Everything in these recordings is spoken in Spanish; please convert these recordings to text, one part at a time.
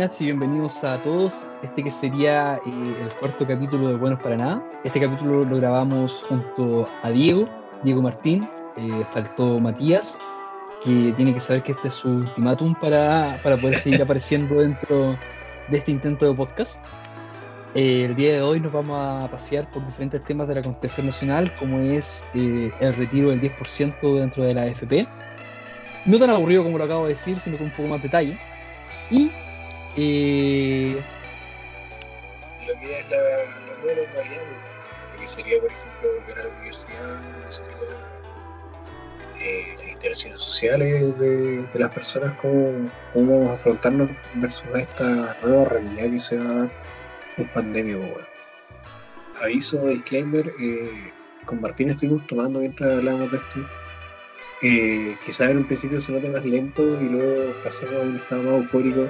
Bienvenidas y bienvenidos a todos. Este que sería eh, el cuarto capítulo de Buenos para Nada. Este capítulo lo grabamos junto a Diego, Diego Martín. eh, faltó Matías, que tiene que saber que este es su ultimátum para, para poder seguir apareciendo dentro de este intento de podcast. Eh, el día de hoy nos vamos a pasear por diferentes temas de la Constitución Nacional, como es eh, el retiro del 10% dentro de la AFP. No tan aburrido como lo acabo de decir, sino con un poco más detalle. Y eh, lo que es la, nueva normalidad, pues, lo que sería, por ejemplo, volver a la universidad, lo que sería eh, las interacciones sociales de, las personas, cómo, cómo afrontarnos versus esta nueva realidad que se va a dar pandemia. pues, bueno. Aviso, disclaimer, eh, con Martín estuvimos tomando mientras hablábamos de esto. Eh, quizás en un principio se note más lento y luego pasemos a un estado más eufórico,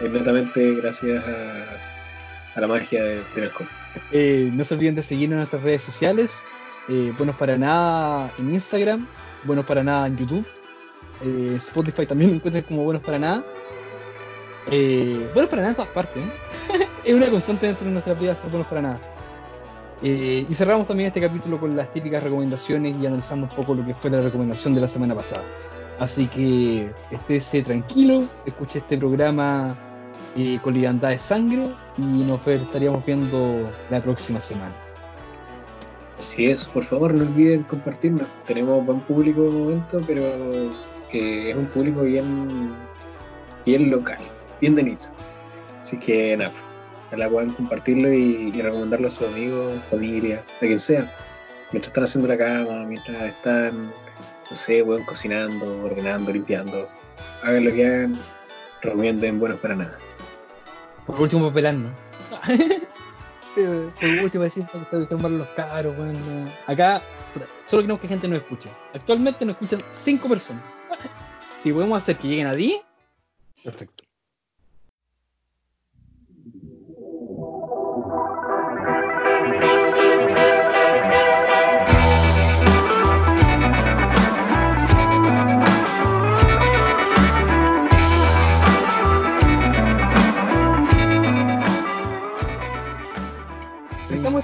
eh, netamente gracias a, a la magia de- alcohol. eh, no se olviden de seguirnos en nuestras redes sociales. eh, buenos para nada en Instagram, buenos para nada en YouTube. eh, Spotify también lo encuentran como buenos para nada. Eh, buenos para nada en todas partes. ¿eh? es una constante dentro de nuestras vidas ser buenos para nada. Eh, y cerramos también este capítulo con las típicas recomendaciones y analizando un poco lo que fue la recomendación de la semana pasada. Así que estése tranquilo, escuche este programa eh, con liviandad de sangre y nos estaríamos viendo la próxima semana. Así es, por favor no olviden compartirnos. Tenemos buen público de momento, pero eh, es un público bien, bien local, bien de nicho. Así que nada, ojalá puedan compartirlo y, recomendarlo a sus amigos, familia, a quien sea. Mientras están haciendo la cama, mientras están, no sé, weón, cocinando, ordenando, limpiando. Hagan lo que hagan, recomienden buenos para nada. Por último, papelarnos. Por último, decir que tomar los caros, bueno. Acá, solo queremos que gente nos escuche. Actualmente nos escuchan 5 personas. Si podemos hacer que lleguen a 10, perfecto.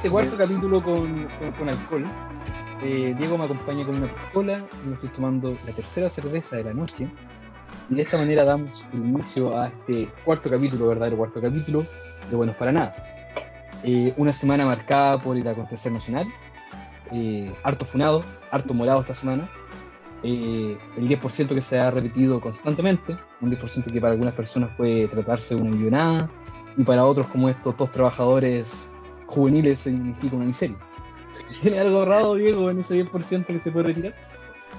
Este cuarto capítulo con, con, con alcohol. Eh, Diego me acompaña con una piscola y me estoy tomando la tercera cerveza de la noche. Y de esta manera damos inicio a este cuarto capítulo, verdadero cuarto capítulo de Buenos para Nada. Eh, una semana marcada por el acontecer nacional, eh, harto funado, harto morado esta semana. Eh, el 10% que se ha repetido constantemente, un 10% que para algunas personas puede tratarse de una millonada, y para otros como estos dos trabajadores juveniles significa una miseria. ¿Tiene algo ahorrado, Diego, en ese 10% que se puede retirar?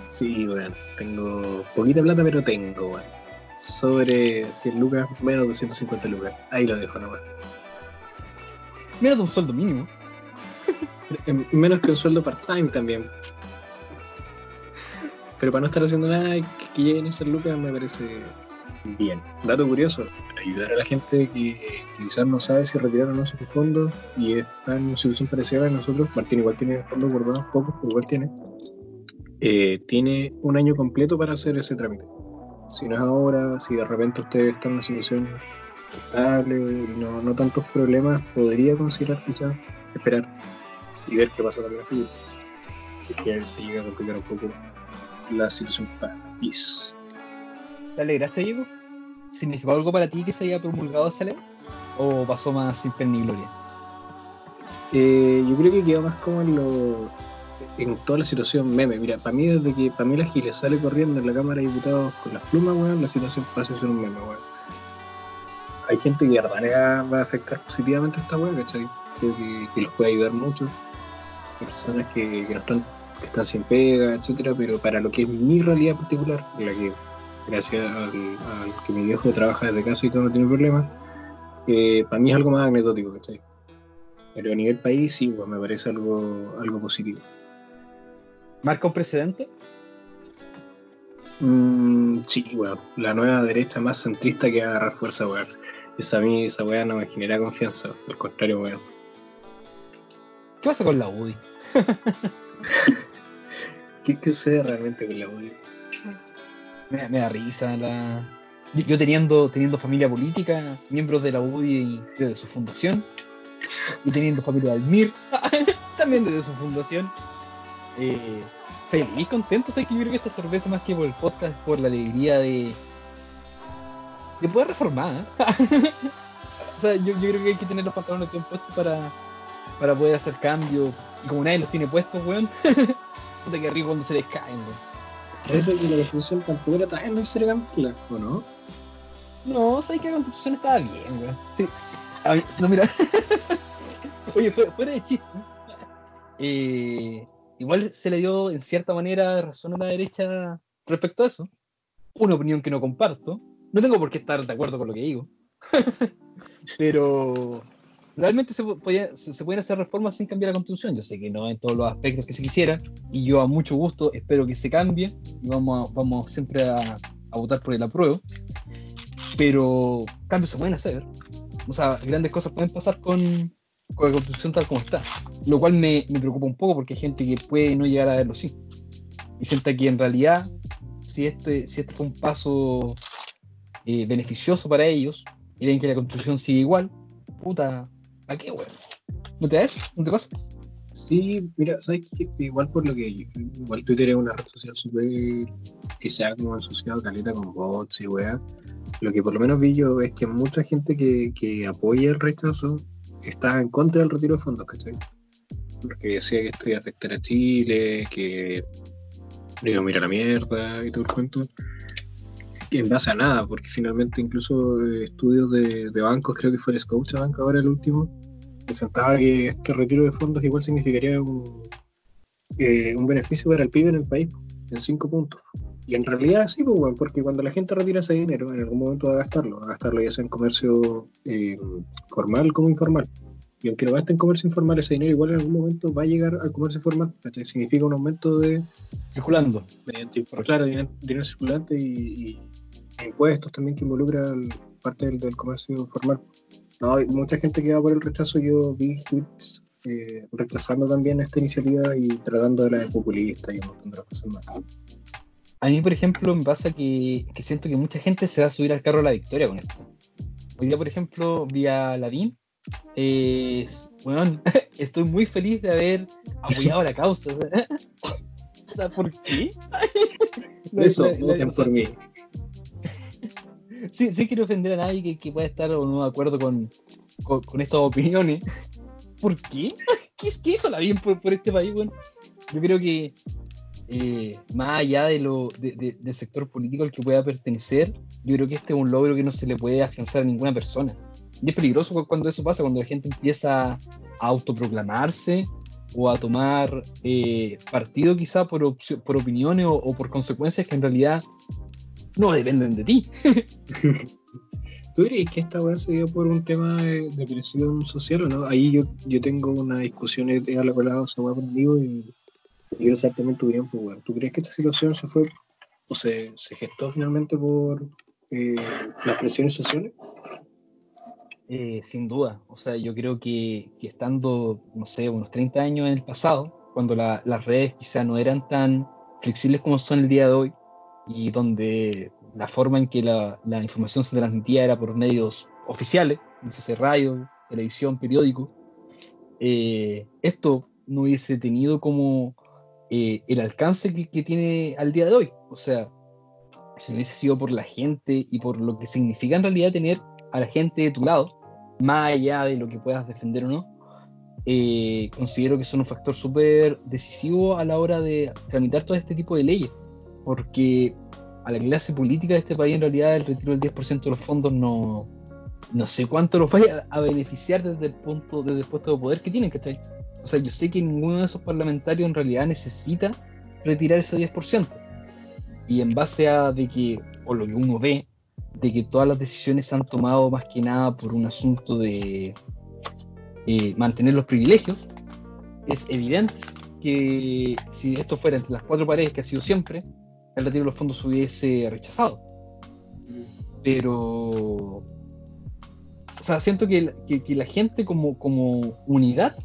Sí, weón, tengo poquita plata, pero tengo, weón. Sobre 100 lucas, menos de 150 lucas. Ahí lo dejo nomás. Menos de un sueldo mínimo. Menos que un sueldo part-time también. Pero para no estar haciendo nada que lleguen esas lucas me parece bien. Dato curioso, para ayudar a la gente que quizás no sabe si retirar o no sus fondos y está en una situación parecida a nosotros, Martín igual tiene fondos guardados pocos, pero igual tiene. Eh, tiene un año completo para hacer ese trámite. Si no es ahora, si de repente usted está en una situación estable no, no tantos problemas, podría considerar quizás esperar y ver qué pasa con la figura. Es que se llega a complicar un poco la situación país. ¿Te alegraste, Diego? ¿Significó algo para ti que se haya promulgado esa ley? ¿O pasó más sin pena ni gloria? Eh, yo creo que queda más como en lo en toda la situación meme. Mira, para mí desde que para mí la Giles sale corriendo en la Cámara de Diputados con las plumas, weón, la situación pasa a ser un meme, weón. Hay gente que verdad va, a afectar positivamente a esta weón, ¿cachai? Creo que, que los puede ayudar mucho. Personas que, que no están, que están sin pega, etcétera, pero para lo que es mi realidad particular, la que gracias al, al que mi viejo trabaja desde casa y todo no tiene problemas, eh, para mí es algo más anecdótico, ¿cachai? Pero a nivel país sí, pues, me parece algo, algo positivo. ¿Marca un precedente? Mm, sí, weón. La nueva derecha más centrista que va a agarrar fuerza, weón. Esa a mí, esa weá no me genera confianza. Al contrario, weón. ¿Qué pasa con la UDI? ¿Qué, qué sucede realmente con la UDI? Me, me da risa la, yo teniendo, teniendo familia política, miembros de la UDI y de su fundación, y teniendo familia del MIR, también desde su fundación, eh, feliz, contento, sé que yo creo que esta cerveza más que por el podcast por la alegría de, de poder reformar. ¿eh? o sea, yo, yo, creo que hay que tener los pantalones bien puestos para, para poder hacer cambios. Y como nadie los tiene puestos, weón, de que rico cuando se les caen, weón. Parece que la constitución tampoco era tan necesaria cambiarla, ¿o no? No, sé que la constitución estaba bien, weón. Sí. no, mira. Oye, fuera de chiste. Eh, igual se le dio en cierta manera razón a la derecha respecto a eso. Una opinión que no comparto. No tengo por qué estar de acuerdo con lo que digo. Pero realmente se, se, pueden hacer reformas sin cambiar la constitución. Yo sé que no en todos los aspectos que se quisiera. Y yo a mucho gusto espero que se cambie. Y vamos, vamos siempre a, a votar por el apruebo. Pero cambios se pueden hacer. O sea, grandes cosas pueden pasar con, con la constitución tal como está. Lo cual me, me, preocupa un poco porque hay gente que puede no llegar a verlo así. Y sienta que en realidad, si este, si este fue un paso eh, beneficioso para ellos, y ven que la constitución sigue igual, puta, ¿a qué, weón? ¿No te da eso? ¿No te pasa? Sí, mira, ¿sabes qué? Igual por lo que igual Twitter es una red social súper que se ha como asociado caleta con bots y weá. Lo que por lo menos vi yo es que mucha gente que, que apoya el rechazo estaba en contra del retiro de fondos, ¿cachai? Porque decía que esto iba a afectar a Chile, que no iba a mirar la mierda y todo el cuento. En base a nada, porque finalmente incluso eh, estudios de, de, bancos, creo que fue el Scotiabank ahora el último, presentaba que este retiro de fondos igual significaría un, eh, un beneficio para el PIB en el país, en cinco puntos. Y en realidad sí, pues, bueno, porque cuando la gente retira ese dinero, en algún momento va a gastarlo, va a gastarlo ya sea en comercio eh, formal como informal. Y aunque lo gaste en comercio informal, ese dinero igual en algún momento va a llegar al comercio formal. Significa un aumento de... Circulando. Mediante, claro, dinero, circulante y, y, impuestos también que involucran parte del, del, comercio formal. No, hay mucha gente que va por el rechazo. Yo vi tweets eh, rechazando también esta iniciativa y tratando de la de populista y un montón de cosas más. A mí, por ejemplo, me pasa que, que, siento que mucha gente se va a subir al carro de la victoria con esto. Hoy día, por ejemplo, vi a Lavín. Eh, bueno, estoy muy feliz de haber apoyado la causa. o sea, ¿por qué? Eso, voten por mí. Sí, sí quiero ofender a nadie que, que pueda estar o no de acuerdo con, con, con estas opiniones. ¿Por qué? ¿Qué, qué hizo Lavín por, por este país? Bueno, yo creo que eh, más allá de lo, de, de, del sector político al que pueda pertenecer, yo creo que este es un logro que no se le puede afianzar a ninguna persona. Y es peligroso cuando eso pasa, cuando la gente empieza a autoproclamarse o a tomar eh, partido quizá por, por opiniones o, o, por consecuencias que en realidad no dependen de ti. ¿Tú dirías que esta weá se dio por un tema de, de, presión social o no? Ahí yo, yo tengo una discusión, he hablado esa weá conmigo y quiero exactamente tu bien, pues, bueno. ¿Tú crees que esta situación se fue o se, se gestó finalmente por eh, las presiones sociales? Eh, sin duda, o sea, yo creo que, que, estando, no sé, unos 30 años en el pasado, cuando la, las redes quizá no eran tan flexibles como son el día de hoy, y donde la forma en que la, la información se transmitía era por medios oficiales, sé, radio, televisión, periódico, eh, esto no hubiese tenido como eh, el alcance que, que, tiene al día de hoy. O sea, si no hubiese sido por la gente y por lo que significa en realidad tener a la gente de tu lado, más allá de lo que puedas defender o no, eh, considero que son un factor súper decisivo a la hora de tramitar todo este tipo de leyes, porque a la clase política de este país en realidad el retiro del 10% de los fondos no, no sé cuánto los vaya a beneficiar desde el punto, desde el puesto de poder que tienen, ¿cachai? O sea, yo sé que ninguno de esos parlamentarios en realidad necesita retirar ese 10%. Y en base a de que, o lo que uno ve, de que todas las decisiones se han tomado más que nada por un asunto de eh, mantener los privilegios, es evidente que si esto fuera entre las cuatro paredes que ha sido siempre, el retiro de los fondos se hubiese rechazado. Pero o sea, siento que, que, la gente como, como unidad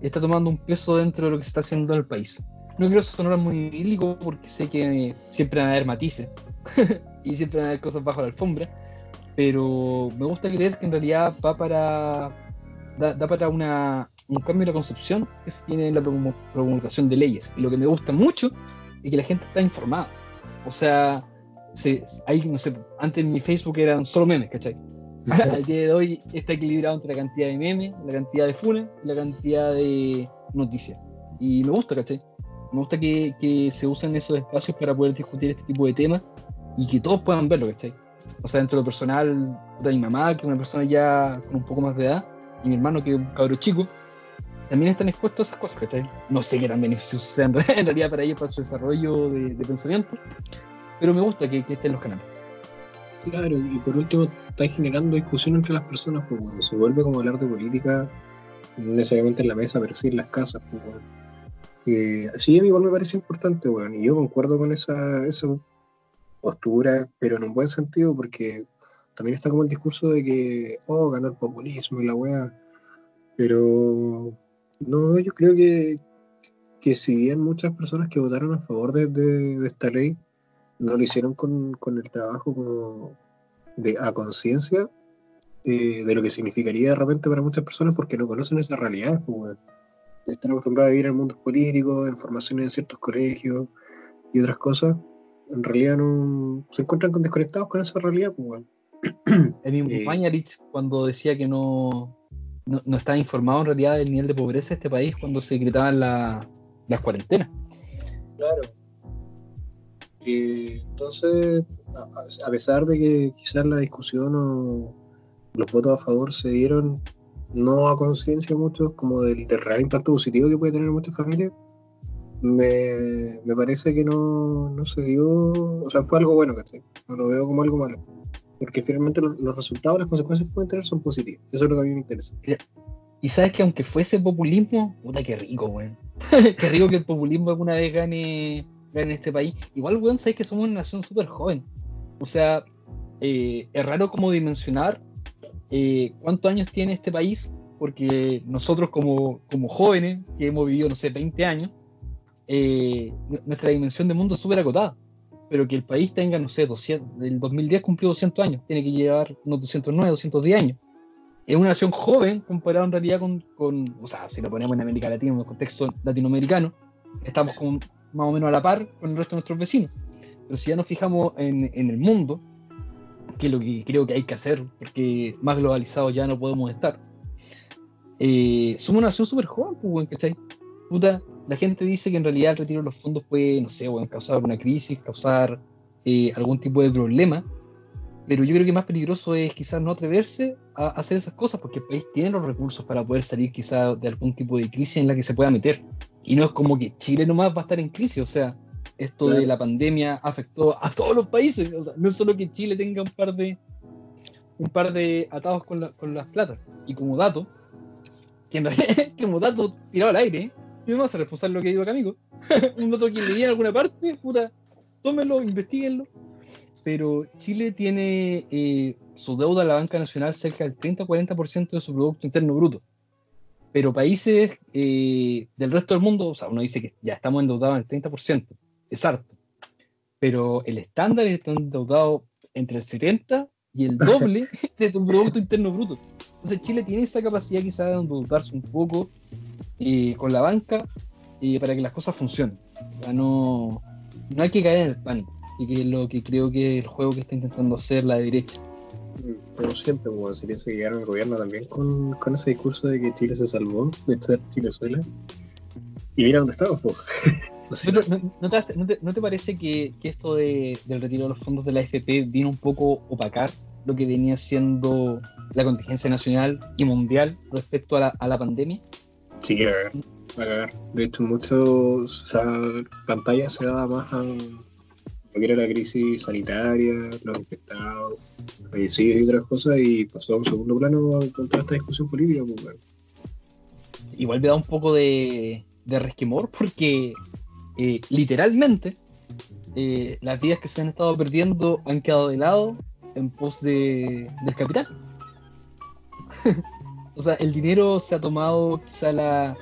está tomando un peso dentro de lo que se está haciendo en el país. No quiero sonar muy bíblico porque sé que siempre van a haber matices y siempre van a haber cosas bajo la alfombra, pero me gusta creer que en realidad va para, da, da para una, un cambio en la concepción que se tiene en la promulgación de leyes. Y lo que me gusta mucho es que la gente está informada. O sea, se, hay, no sé, antes en mi Facebook eran solo memes, ¿cachai? Al día de hoy está equilibrado entre la cantidad de memes, la cantidad de funes y la cantidad de noticias. Y me gusta, ¿cachai? Me gusta que, que, se usen esos espacios para poder discutir este tipo de temas y que todos puedan verlo, ¿cachai? O sea, dentro de lo personal, de mi mamá, que es una persona ya con un poco más de edad, y mi hermano, que es un cabro chico, también están expuestos a esas cosas, ¿cachai? No sé qué tan beneficiosos sean en realidad para ellos, para su desarrollo de, de pensamiento, pero me gusta que, estén los canales. Claro, y por último, está generando discusión entre las personas, pues bueno, se vuelve como hablar de política, no necesariamente en la mesa, pero sí en las casas, pues bueno. Eh, sí, a mí igual me parece importante, bueno, y yo concuerdo con esa, esa postura, pero en un buen sentido, porque también está como el discurso de que, oh, ganó el populismo y la weá, pero no, yo creo que, que si bien muchas personas que votaron a favor de, de, de esta ley no lo hicieron con, con el trabajo como de, a conciencia eh, de lo que significaría de repente para muchas personas porque no conocen esa realidad. Pues, están acostumbrados a vivir en mundos políticos, en formaciones en ciertos colegios y otras cosas. En realidad no se encuentran con desconectados con esa realidad. Pues, el mismo eh, Mañarich, cuando decía que no, no, no, estaba informado en realidad del nivel de pobreza de este país cuando se gritaban la, las cuarentenas. Claro, eh, entonces, a, pesar de que quizás la discusión o los votos a favor se dieron no a conciencia muchos como del, del, real impacto positivo que puede tener en muchas familias, me, me parece que no, no, se dio, o sea, fue algo bueno, ¿cachai? No lo veo como algo malo. Porque finalmente los, los resultados, las consecuencias que pueden tener son positivas. Eso es lo que a mí me interesa. Y sabes que aunque fuese populismo, puta que rico, weón. qué rico que el populismo alguna vez gane en este país. Igual, weón, sabéis que somos una nación súper joven. O sea, eh, es raro como dimensionar eh, cuántos años tiene este país, porque nosotros como, como jóvenes, que hemos vivido, no sé, 20 años, eh, nuestra dimensión de mundo es súper acotada. Pero que el país tenga, no sé, 200, el 2010 cumplió 200 años, tiene que llevar unos 209, 210 años. Es una nación joven comparado en realidad con, con, o sea, si lo ponemos en América Latina, en el contexto latinoamericano, estamos con más o menos a la par con el resto de nuestros vecinos. Pero si ya nos fijamos en, en el mundo, que es lo que creo que hay que hacer, porque más globalizados ya no podemos estar, eh, somos una nación súper joven, pues, ¿cachai? Puta, la gente dice que en realidad el retiro de los fondos puede, no sé, bueno, causar una crisis, causar eh, algún tipo de problema, pero yo creo que más peligroso es quizás no atreverse a hacer esas cosas, porque el país tiene los recursos para poder salir quizás de algún tipo de crisis en la que se pueda meter. Y no es como que Chile nomás va a estar en crisis, o sea, esto claro. de la pandemia afectó a todos los países, o sea, no es solo que Chile tenga un par de un par de atados con, la, con las platas. Y como dato, que en realidad, como dato tirado al aire, y no hace responsable lo que digo acá, amigo. un dato que leí en alguna parte, puta, tómenlo, investiguenlo. Pero Chile tiene eh, su deuda a la banca nacional cerca del 30-40% de su Producto Interno Bruto pero países eh, del resto del mundo, o sea, uno dice que ya estamos endeudados en el 30%, es harto, pero el estándar es endeudado entre el 70 y el doble de tu Producto Interno Bruto. Entonces Chile tiene esa capacidad quizás de endeudarse un poco eh, con la banca eh, para que las cosas funcionen. O sea, no, no hay que caer en el pánico, y que es lo que creo que es el juego que está intentando hacer la derecha como siempre, como si piensa que llegaron al gobierno también con, con, ese discurso de que Chile se salvó de ser Chilezuela. Y mira dónde estamos, po. no, no, no, te, ¿No, te, ¿No, te, parece que, que esto de, del retiro de los fondos de la AFP vino un poco opacar lo que venía siendo la contingencia nacional y mundial respecto a la, a la pandemia? Sí, a ver, a ver. De hecho, muchos, o sea, pantalla se daba más a lo que era la crisis sanitaria, los infectados, fallecidos y otras cosas, y pasó a un segundo plano con toda esta discusión política. Pues, bueno. Igual me da un poco de, de resquemor porque eh, literalmente eh, las vidas que se han estado perdiendo han quedado de lado en pos de, del capital. o sea, el dinero se ha tomado quizá la,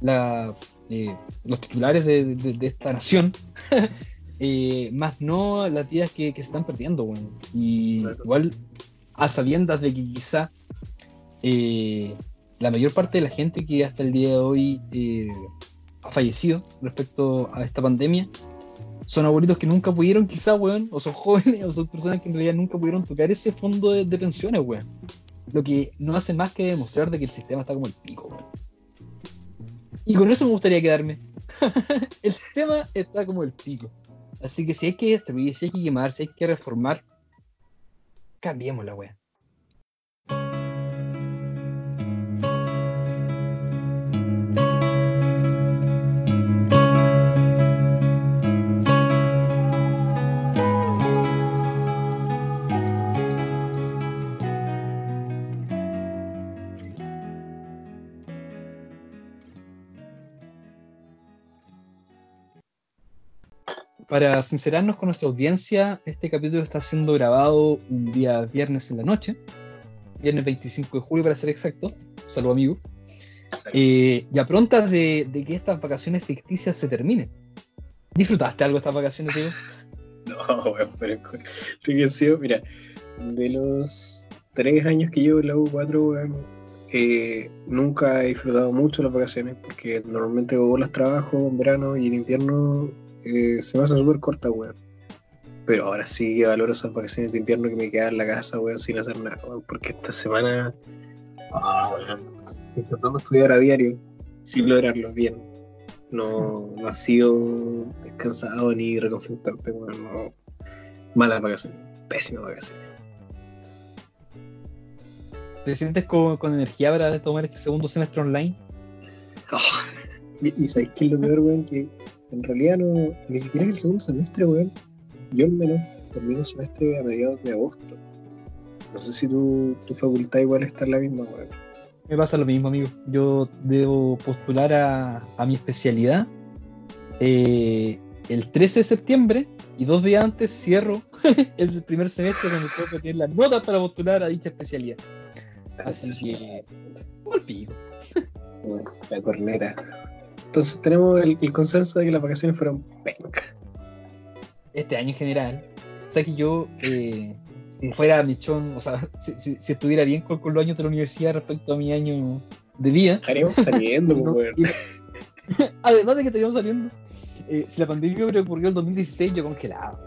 la eh, los titulares de, de, de esta nación eh, más no las vidas que, que se están perdiendo, weón. Y Claro. igual, a sabiendas de que quizá eh, la mayor parte de la gente que hasta el día de hoy ha fallecido respecto a esta pandemia son abuelitos que nunca pudieron, quizá, weón, o son jóvenes, o son personas que en realidad nunca pudieron tocar ese fondo de, de pensiones, weón. Lo que no hace más que demostrar de que el sistema está como el pico, weón. Y con eso me gustaría quedarme. el sistema está como el pico. Así que si hay que destruir, si hay que quemar, si hay que reformar, cambiemos la weá. Para sincerarnos con nuestra audiencia, este capítulo está siendo grabado un día viernes en la noche, viernes 25 de julio para ser exacto. Salud amigo. Eh, y a prontas de, de que estas vacaciones ficticias se terminen. ¿Disfrutaste algo estas vacaciones, Diego? No, weón, pero que sido, mira, de los tres años que llevo en la U4, weón, eh, nunca he disfrutado mucho las vacaciones porque normalmente hago los trabajos en verano y en invierno eh, se me hacen súper cortas, weón. Pero ahora sí que valoro esas vacaciones de invierno que me quedan en la casa, weón, sin hacer nada, weón, porque esta semana, ah, weón, intentando estudiar a diario, sin lograrlo bien. No, no ha sido descansado ni reconfortante, weón, no. Malas vacaciones, pésimas vacaciones. ¿Te sientes con, con energía para tomar este segundo semestre online? Ah, y y sabéis qué es lo peor, weón, que en realidad no, ni siquiera es el segundo semestre, weón. Yo al menos termino el semestre a mediados de agosto. No sé si tu, tu facultad igual está en la misma, weón. Me pasa lo mismo, amigo. Yo debo postular a, a mi especialidad eh, el 13 de septiembre y dos días antes cierro el primer semestre donde tengo que tener las notas para postular a dicha especialidad. Así que, al pico. La corneta. Entonces tenemos el, el consenso de que las vacaciones fueron penca. Este año en general, o sea que yo, eh, si fuera michón, o sea, si, si- si estuviera bien con, con los años de la universidad respecto a mi año de vida, Estaríamos saliendo, No, weón. y- Además de que estaríamos saliendo. eh, si la pandemia hubiera ocurrido en el 2016, yo congelado.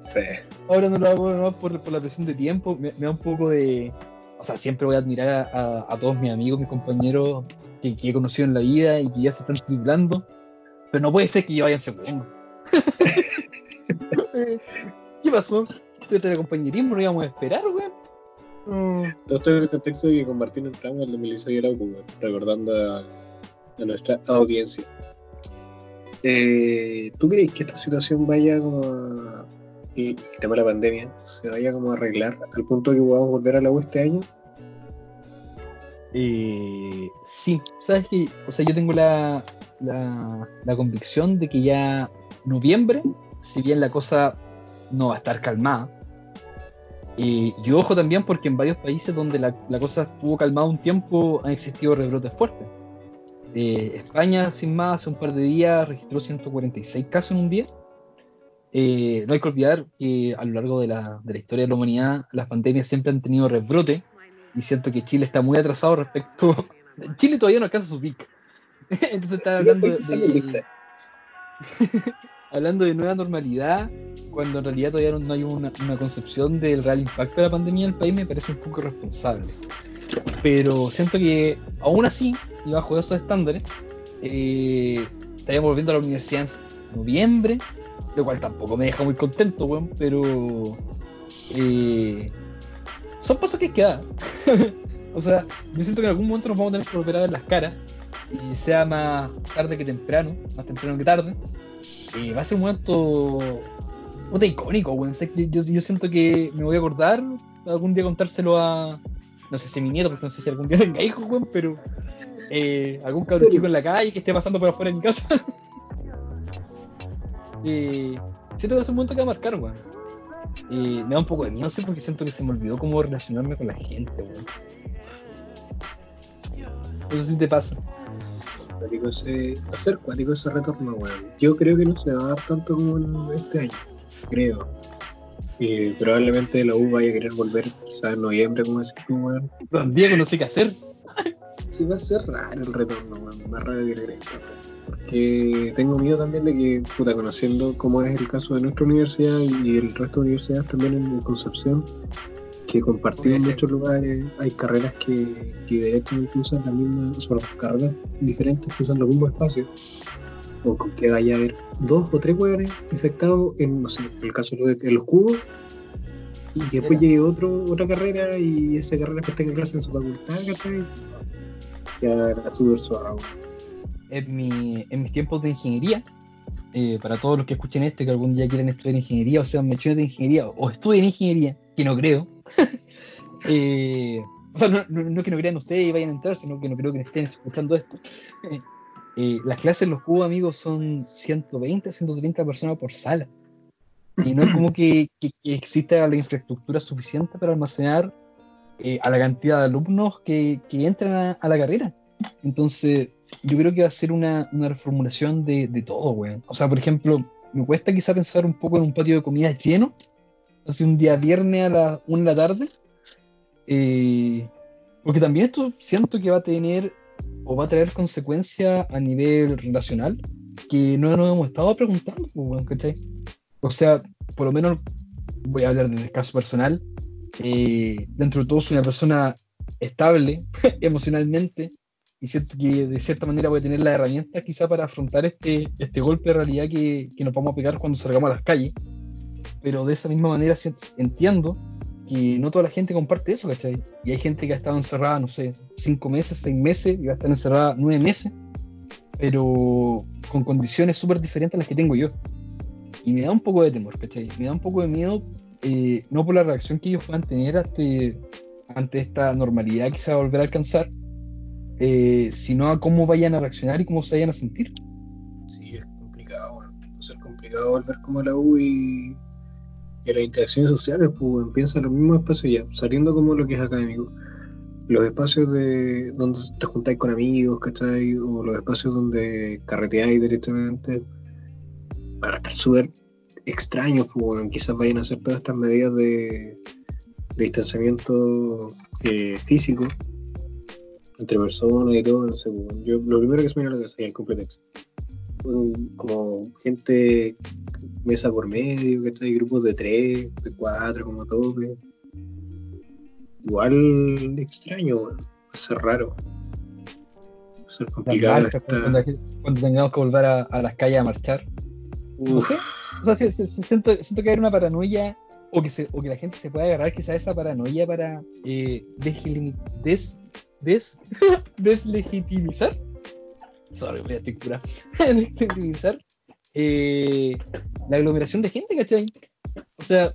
Sí. Ahora no lo hago nomás por, por la presión de tiempo. Me, me da un poco de. O sea, siempre voy a admirar a, a- a todos mis amigos, mis compañeros que, que he conocido en la vida y que ya se están triplando. Pero no puede ser que yo vaya en segundo. Eh, ¿Qué pasó? ¿Este era compañerismo? ¿No íbamos a esperar, weón? No. Todo esto en el contexto de que con Martín entramos en el 2016 y la UPU, weón, recordando a, a nuestra audiencia. Eh, ¿Tú crees que esta situación vaya como a, el, tema de la pandemia se vaya como a arreglar al punto que podamos volver a la U este año? Eh, sí, sabes que, o sea, yo tengo la, la, la convicción de que ya noviembre, si bien la cosa no va a estar calmada, eh, y ojo también porque en varios países donde la, la cosa estuvo calmada un tiempo han existido rebrotes fuertes. Eh, España, sin más, hace un par de días registró 146 casos en un día. Eh, no hay que olvidar que a lo largo de la, de la historia de la humanidad las pandemias siempre han tenido rebrote y siento que Chile está muy atrasado respecto. Chile todavía no alcanza su pic. Entonces está hablando de, hablando de nueva normalidad, cuando en realidad todavía no, no hay una, una concepción del real impacto de la pandemia en el país, me parece un poco irresponsable. Pero siento que aún así, y bajo esos estándares, eh, estaríamos volviendo a la universidad en noviembre, lo cual tampoco me deja muy contento, weón, pero eh, son pasos que hay que dar. o sea, yo siento que en algún momento nos vamos a tener que volver a ver las caras, y sea más tarde que temprano, más temprano que tarde. Y va a ser un momento puta icónico, weón. Yo, yo siento que me voy a acordar algún día contárselo a. No sé si a mi nieto, porque no sé si algún día tenga hijos, weón, pero. eh, algún cabrón chico en la calle que esté pasando por afuera de mi casa. Eh, siento que es un momento que va a marcar, weón. Eh, me da un poco de miedo, sí, porque siento que se me olvidó cómo relacionarme con la gente, weón. Sé si te pasa. a ser cuático ese retorno, weón. Yo creo que no se va a dar tanto como este año, creo. Y probablemente la U vaya a querer volver quizás en noviembre, como decís tú, weón. Don Diego no sé qué hacer. Sí, va a ser raro el retorno, weón. Más raro que el resto. Porque tengo miedo también de que, puta, conociendo cómo es el caso de nuestra universidad y el resto de universidades también en Concepción, que compartimos en Puede ser. muchos lugares, hay carreras que, que derechamente usan la misma, o sea, carreras diferentes que usan los mismos espacios, o que vaya a haber dos o tres hueones infectados en, no sé, en el caso de en los cubos, y que después llegue otro, otra carrera y esa carrera que tenga clase en su facultad, ¿cachai? Ya era súper weón. En, mi, en mis tiempos de ingeniería, eh, para todos los que escuchen esto y que algún día quieran estudiar ingeniería, o sean menciones de ingeniería, o estudien ingeniería, que no creo. eh, o sea, no, no, no que no crean ustedes y vayan a entrar, sino que no creo que estén escuchando esto. Eh, las clases en los cubos, amigos, son 120, 130 personas por sala. Y no es como que, que- que exista la infraestructura suficiente para almacenar eh, a la cantidad de alumnos que, que entran a, a la carrera. Entonces, yo creo que va a ser una, una reformulación de, de todo, weón. O sea, por ejemplo, me cuesta quizá pensar un poco en un patio de comidas lleno, así un día viernes a las 1 de la tarde. eh, porque también esto siento que va a tener o va a traer consecuencias a nivel relacional que no nos hemos estado preguntando, pues, weón, ¿cachai? O sea, por lo menos voy a hablar del caso personal. eh, dentro de todo soy una persona estable emocionalmente y siento que de cierta manera voy a tener las herramientas quizá para afrontar este, este golpe de realidad que, que nos vamos a pegar cuando salgamos a las calles. Pero de esa misma manera entiendo que no toda la gente comparte eso, ¿cachai? Y hay gente que ha estado encerrada, no sé, cinco meses, seis meses, y va a estar encerrada nueve meses, pero con condiciones súper diferentes a las que tengo yo. Y me da un poco de temor, ¿cachai? Me da un poco de miedo, eh, no por la reacción que ellos puedan tener ante, ante esta normalidad que se va a volver a alcanzar, eh, sino a cómo vayan a reaccionar y cómo se vayan a sentir. Sí, es complicado, a ser complicado volver como la U y, las interacciones sociales, pues en los mismos espacios ya, saliendo como lo que es académico. Los espacios de donde te juntáis con amigos, ¿cachai? O los espacios donde carreteáis directamente van a estar súper extraños, pues weón. Quizás vayan a hacer todas estas medidas de, de distanciamiento eh, físico entre personas y todo, no sé, pues. Yo lo primero que se me viene a la cabeza es el completex como gente mesa por medio, ¿cachai? Grupos de tres, de cuatro, como tope. Igual extraño, weón. Va a ser raro. Va a ser complicado. esta- cuando, cuando tengamos que volver a, a las calles a marchar. No sé. O sea, sí- sí- sí siento, siento que hay una paranoia o que, se, o que la gente se puede agarrar quizá esa paranoia para eh, deslegitimizar. Sorry, voy a. Deslegitimizar eh, la aglomeración de gente, ¿cachai? O sea,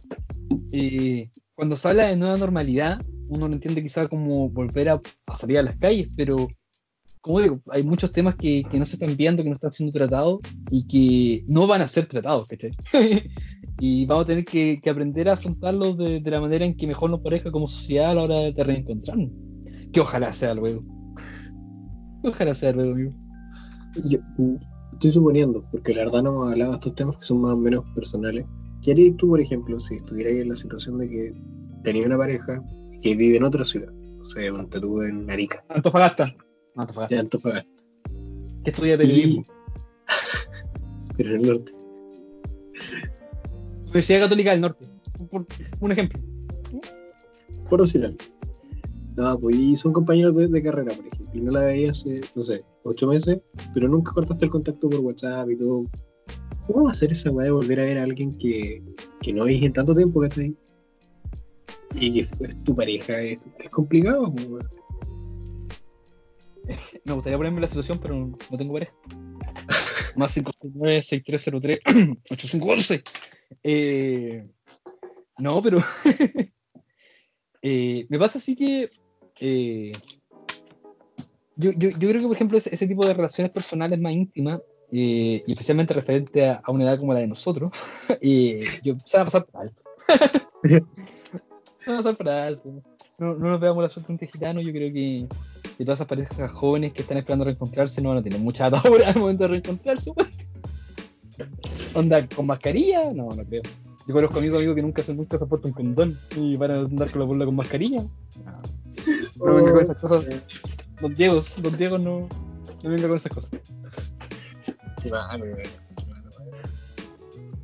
eh, cuando se habla de nueva normalidad, uno no entiende quizá como volver a, a salir a las calles, pero como digo, hay muchos temas que, que no se están viendo, que no están siendo tratados y que no van a ser tratados, ¿cachai? y vamos a tener que, que aprender a afrontarlos de, de la manera en que mejor nos parezca como sociedad a la hora de reencontrarnos. Que ojalá sea luego. Ojalá sea luego, amigo. yo, estoy suponiendo, porque la verdad no hemos hablado de estos temas que son más o menos personales. ¿Qué harías tú, por ejemplo, si estuvieras en la situación de que tenías una pareja que vive en otra ciudad? O sea, ponte tú en Arica, Antofagasta. Antofagasta. ya Antofagasta, Que estudia periodismo. pero en el norte. Universidad Católica del Norte. Por, un ejemplo. Por decir algo. No, pues y son compañeros de, de carrera, por ejemplo. Y no la veía hace, no sé, ocho meses, pero nunca cortaste el contacto por WhatsApp y todo. ¿Cómo va a ser esa weá de volver a ver a alguien que, que no veis en tanto tiempo, ¿cachai? Y que fue tu pareja, es, es complicado, weón. Me gustaría ponerme en la situación, pero no tengo pareja. Más 569-6303-8511. Eh, no, pero. eh, me pasa así que. eh, yo, yo, yo creo que, por ejemplo, ese, tipo de relaciones personales más íntimas, eh, y especialmente referente a, a una edad como la de nosotros, yo, se van a pasar por alto. se van a pasar por alto. No, no nos veamos la suerte gitano, yo creo que y todas esas parejas jóvenes que están esperando reencontrarse no van a tener mucha atadura al momento de reencontrarse, weón. Onda, ¿con mascarilla? No, no creo. Yo conozco amigos, amigos que nunca se nunca se han puesto un condón y van a andar con la bola con mascarilla. No, no venga con esas cosas. Don Diego, Don Diego no, no venga con esas cosas.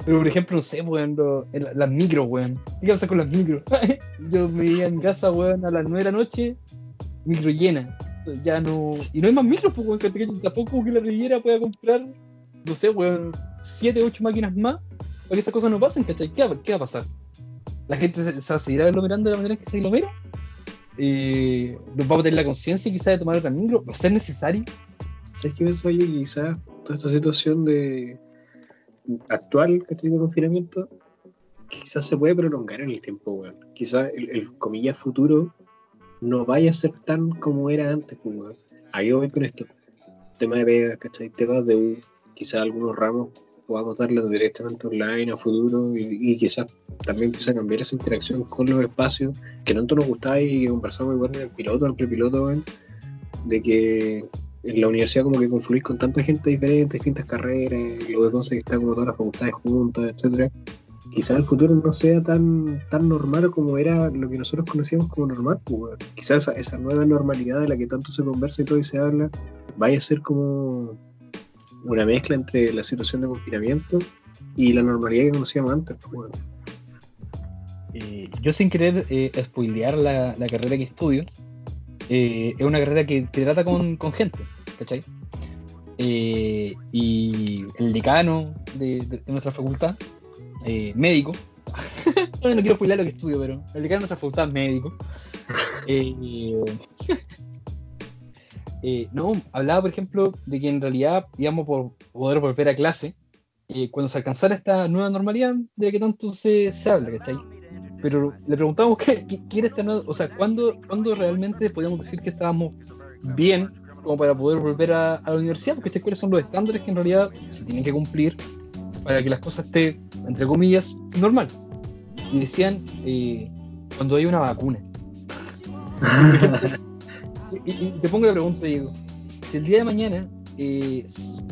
Pero por ejemplo, no sé, weón, lo- las micros, weón. ¿Qué pasa con las micros? Yo me iba en casa, weón, a las 9 de la noche, micro llena. Ya no. Y no hay más micros, pues, tampoco que la Riviera pueda comprar, no sé, weón, 7, 8 máquinas más para que esas cosas no pasen, ¿cachai? ¿Qué va, qué va a pasar? ¿La gente se, se seguirá aglomerando de la manera que se aglomera? Eh, ¿Nos vamos a tener la conciencia quizás de tomar otra micro? ¿Va a ser necesario? ¿Sabes qué pienso yo? Quizás toda esta situación de actual que estoy de confinamiento, quizás se puede prolongar en el tiempo, weón. Quizás el, el comillas futuro no vaya a ser tan como era antes, pues, weón. Ahí voy con esto. Tema de pegas, ¿cachai? Temas de U, quizás algunos ramos podamos darles directamente online a futuro y, quizás también empiece a cambiar esa interacción con los espacios que tanto nos gustaba y que conversamos igual en el piloto, en el prepiloto, de que en la universidad como que confluís con tanta gente diferente, distintas carreras, y luego entonces está como todas las facultades juntas, etcétera. Quizás el futuro no sea tan, tan normal como era lo que nosotros conocíamos como normal. pues. Quizás esa, nueva normalidad de la que tanto se conversa y todo y se habla, vaya a ser como una mezcla entre la situación de confinamiento y la normalidad que conocíamos antes. pues. Eh, yo sin querer eh, spoilear la, la carrera que estudio, eh, es una carrera que, que trata con, con gente, ¿cachai? Eh, y el decano de, de- de nuestra facultad, eh, médico, no, no quiero spoilear lo que estudio, pero el decano de nuestra facultad es médico. Eh, eh, no, hablaba, por ejemplo, de que en realidad íbamos por poder volver a clase eh, cuando se alcanzara esta nueva normalidad de la que tanto se, se habla, ¿cachai? Pero le preguntamos qué, qué, qué era esta nueva, o sea, ¿cuándo, cuándo realmente podíamos decir que estábamos bien como para poder volver a, a la universidad? Porque estas cuáles son los estándares que en realidad se tienen que cumplir para que las cosas estén, entre comillas, normal. Y decían, eh, cuando hay una vacuna. y, y- y te pongo la pregunta, Diego. Si el día de mañana eh,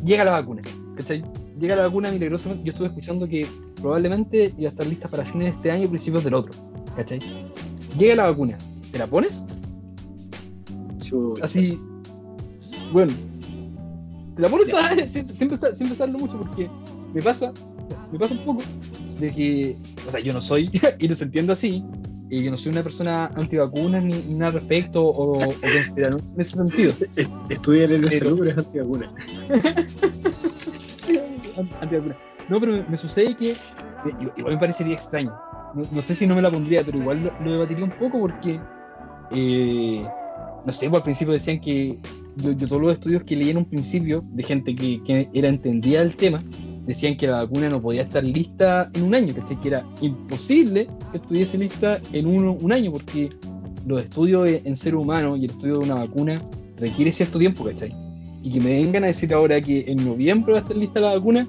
llega la vacuna, ¿cachai? Llega la vacuna milagrosamente, yo estuve escuchando que probablemente iba a estar lista para fines de este año, principios del otro, ¿cachai? Llega la vacuna, ¿te la pones? Chuta. Así, bueno, te la pones pensar- sin pensarlo mucho porque me pasa, me pasa un poco de que, o sea, yo no soy, y no se entiende así, y yo no soy una persona antivacunas ni, ni nada al respecto o, o en ese sentido. Estudian en la Pero- salud, pero es antivacuna. Antivacuna. No, pero me, me sucede que me- igual me parecería extraño. No, no sé si no me la pondría, pero igual lo, lo debatiría un poco porque, eh, no sé, pues al principio decían que yo, yo todos los estudios que leí en un principio de gente que, que era entendida del tema, decían que la vacuna no podía estar lista en un año, ¿cachai? Que era imposible que estuviese lista en un, un año porque los estudios en ser humano y el estudio de una vacuna requiere cierto tiempo, ¿cachai? Y que me vengan a decir ahora que en noviembre va a estar lista la vacuna,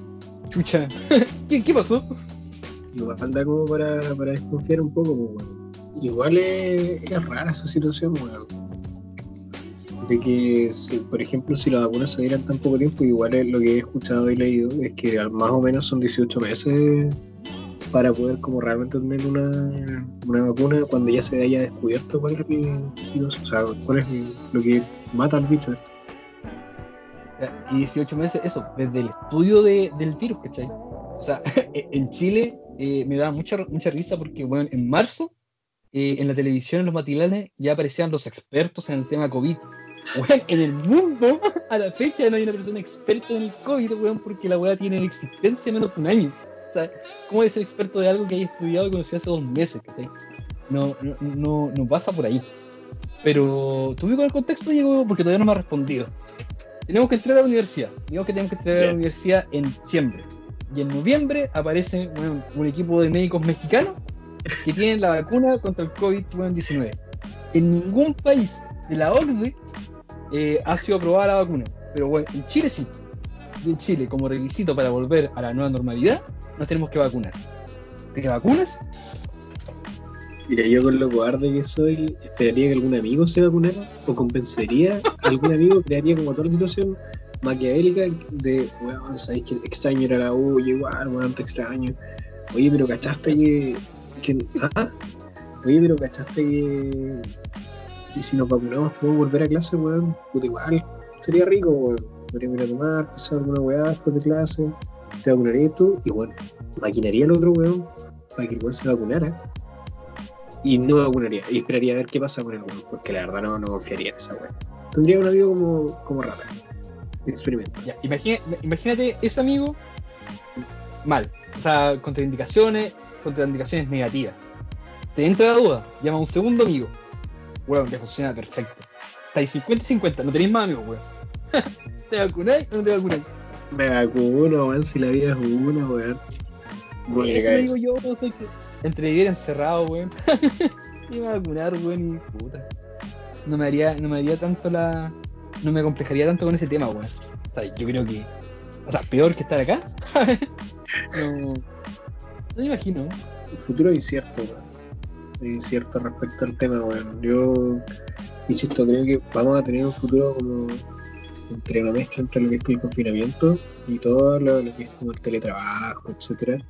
chucha, ¿qué, qué pasó? Igual da como para, para desconfiar un poco, pues, weón. Igual es, es rara esa situación, weón. De que, si, por ejemplo, si las vacunas se dieran tan poco tiempo, igual lo que he escuchado y leído, es que más o menos son 18 meses para poder como realmente tener una, una vacuna cuando ya se haya descubierto cuál es o sea, cuál lo que mata al bicho. Y 18 meses, eso, desde el estudio de- del virus, ¿cachai? O sea, en Chile eh, me da mucha, mucha risa porque, bueno, en marzo, eh, en la televisión, en los matinales, ya aparecían los expertos en el tema COVID. Weón, en el mundo, a la fecha no hay una persona experta en el COVID, weón, porque la weá tiene existencia menos de un año. O sea, ¿cómo es ser experto de algo que hay estudiado y conocido hace dos meses. No, no, no, no pasa por ahí. Pero, ¿tú con el contexto, Diego? Porque todavía no me ha respondido. Tenemos que entrar a la universidad. Digamos que tenemos que entrar a la universidad en diciembre. Y en noviembre aparece bueno, un equipo de médicos mexicanos que tienen la vacuna contra el COVID-19. En ningún país de la OCDE eh, ha sido aprobada la vacuna. Pero bueno, en Chile sí. Y en Chile, como requisito para volver a la nueva normalidad, nos tenemos que vacunar. ¿Te vacunas? Mira, yo con lo cobarde que soy, esperaría que algún amigo se vacunara o compensaría a algún amigo, crearía como toda la situación maquiavélica de, weón, sabéis que extraño ir a la U, igual, weón, te extraño. Oye, pero cachaste que. que ¿ah? Oye, pero cachaste que. Y si nos vacunamos, podemos volver a clase, weón. Puta, igual. Sería rico, weón. Podríamos ir a tomar, pasar alguna weá después de clase. Te vacunarías tú, y bueno, maquinaría al otro weón para que el weón se vacunara. Y no vacunaría. Y esperaría a ver qué pasa con el weón, porque la verdad no, no confiaría en esa weón. Tendría un amigo como, como rata. Experimento. Imagina- imagínate ese amigo mal. O sea, contraindicaciones, contraindicaciones negativas. Te entra la duda, llama a un segundo amigo. Weón, te funciona perfecto. Estáis 50 y 50, no tenéis más amigos, weón. ¿Te vacunáis o no te vacunáis? Me vacuno, weón, si la vida es una, weón. Eso digo yo, que entre vivir encerrado, weón. y vacunar, weón, y puta. No me haría, no me haría tanto la. No me complejaría tanto con ese tema, weón. O sea, yo creo que. O sea, peor que estar acá. no. No me imagino. El futuro es incierto, weón. Es incierto respecto al tema, weón. Yo, insisto, creo que vamos a tener un futuro como entre una mezcla entre lo que es el confinamiento y todo lo, que es como el teletrabajo, etcétera.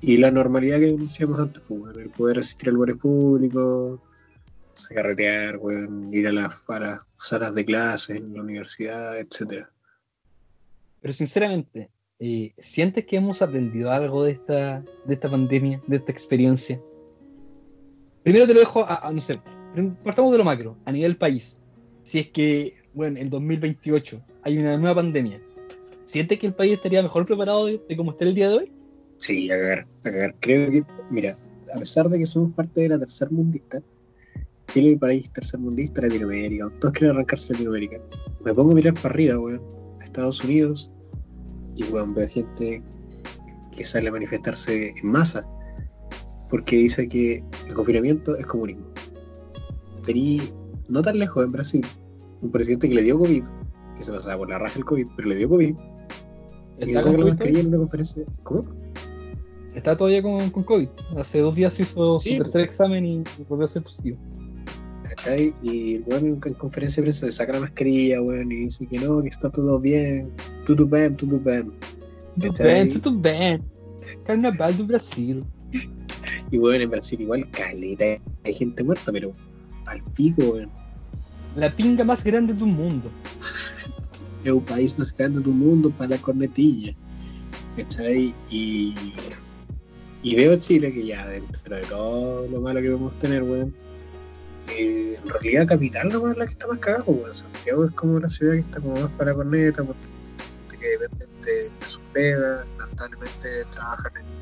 Y la normalidad que denunciamos antes, pues, weón, el poder asistir a lugares públicos, carretear, weón, ir a las, a las salas de clases en la universidad, etcétera. Pero sinceramente, eh, ¿sientes que hemos aprendido algo de esta, de esta pandemia, de esta experiencia? Primero te lo dejo a, a, no sé, partamos de lo macro, a nivel país. Si es que, bueno, en 2028 hay una nueva pandemia, ¿sientes que el país estaría mejor preparado de, de cómo está el día de hoy? Sí, a cagar, a cagar. Creo que, mira, a pesar de que somos parte de la tercer mundista, Chile un país tercermundista, Latinoamérica, todos quieren arrancarse Latinoamérica. Me pongo a mirar para arriba, weón, a Estados Unidos, y weón, veo gente que sale a manifestarse en masa, porque dice que el confinamiento es comunismo. Tení, no tan lejos, en Brasil, un presidente que le dio COVID, que se pasaba por la raja el COVID, pero le dio COVID, y se ¿Está, saca la mascarilla en una conferencia. ¿Cómo? Está todavía con, con COVID. Hace dos días hizo Sí, su tercer examen y, y volvió a ser positivo. ¿Cachai? Y weón en, en conferencia de prensa se saca la mascarilla, weón, y dice que no, que está todo bien, tudo bem, tudo bem. Tudo bem, tudo bem. Carnaval do Brasil. Y weón, en Brasil igual caleta, hay gente muerta, pero al pico, weón. La pinga más grande del mundo. Es un país más grande del mundo para la cornetilla. ¿Cachai? Y, y veo Chile que ya dentro de todo lo malo que podemos tener, weón. eh, en realidad capital no es la que está más cagada, weón. Santiago es como la ciudad que está como más para corneta, porque hay gente que depende de, de sus pegas, lamentablemente trabajan en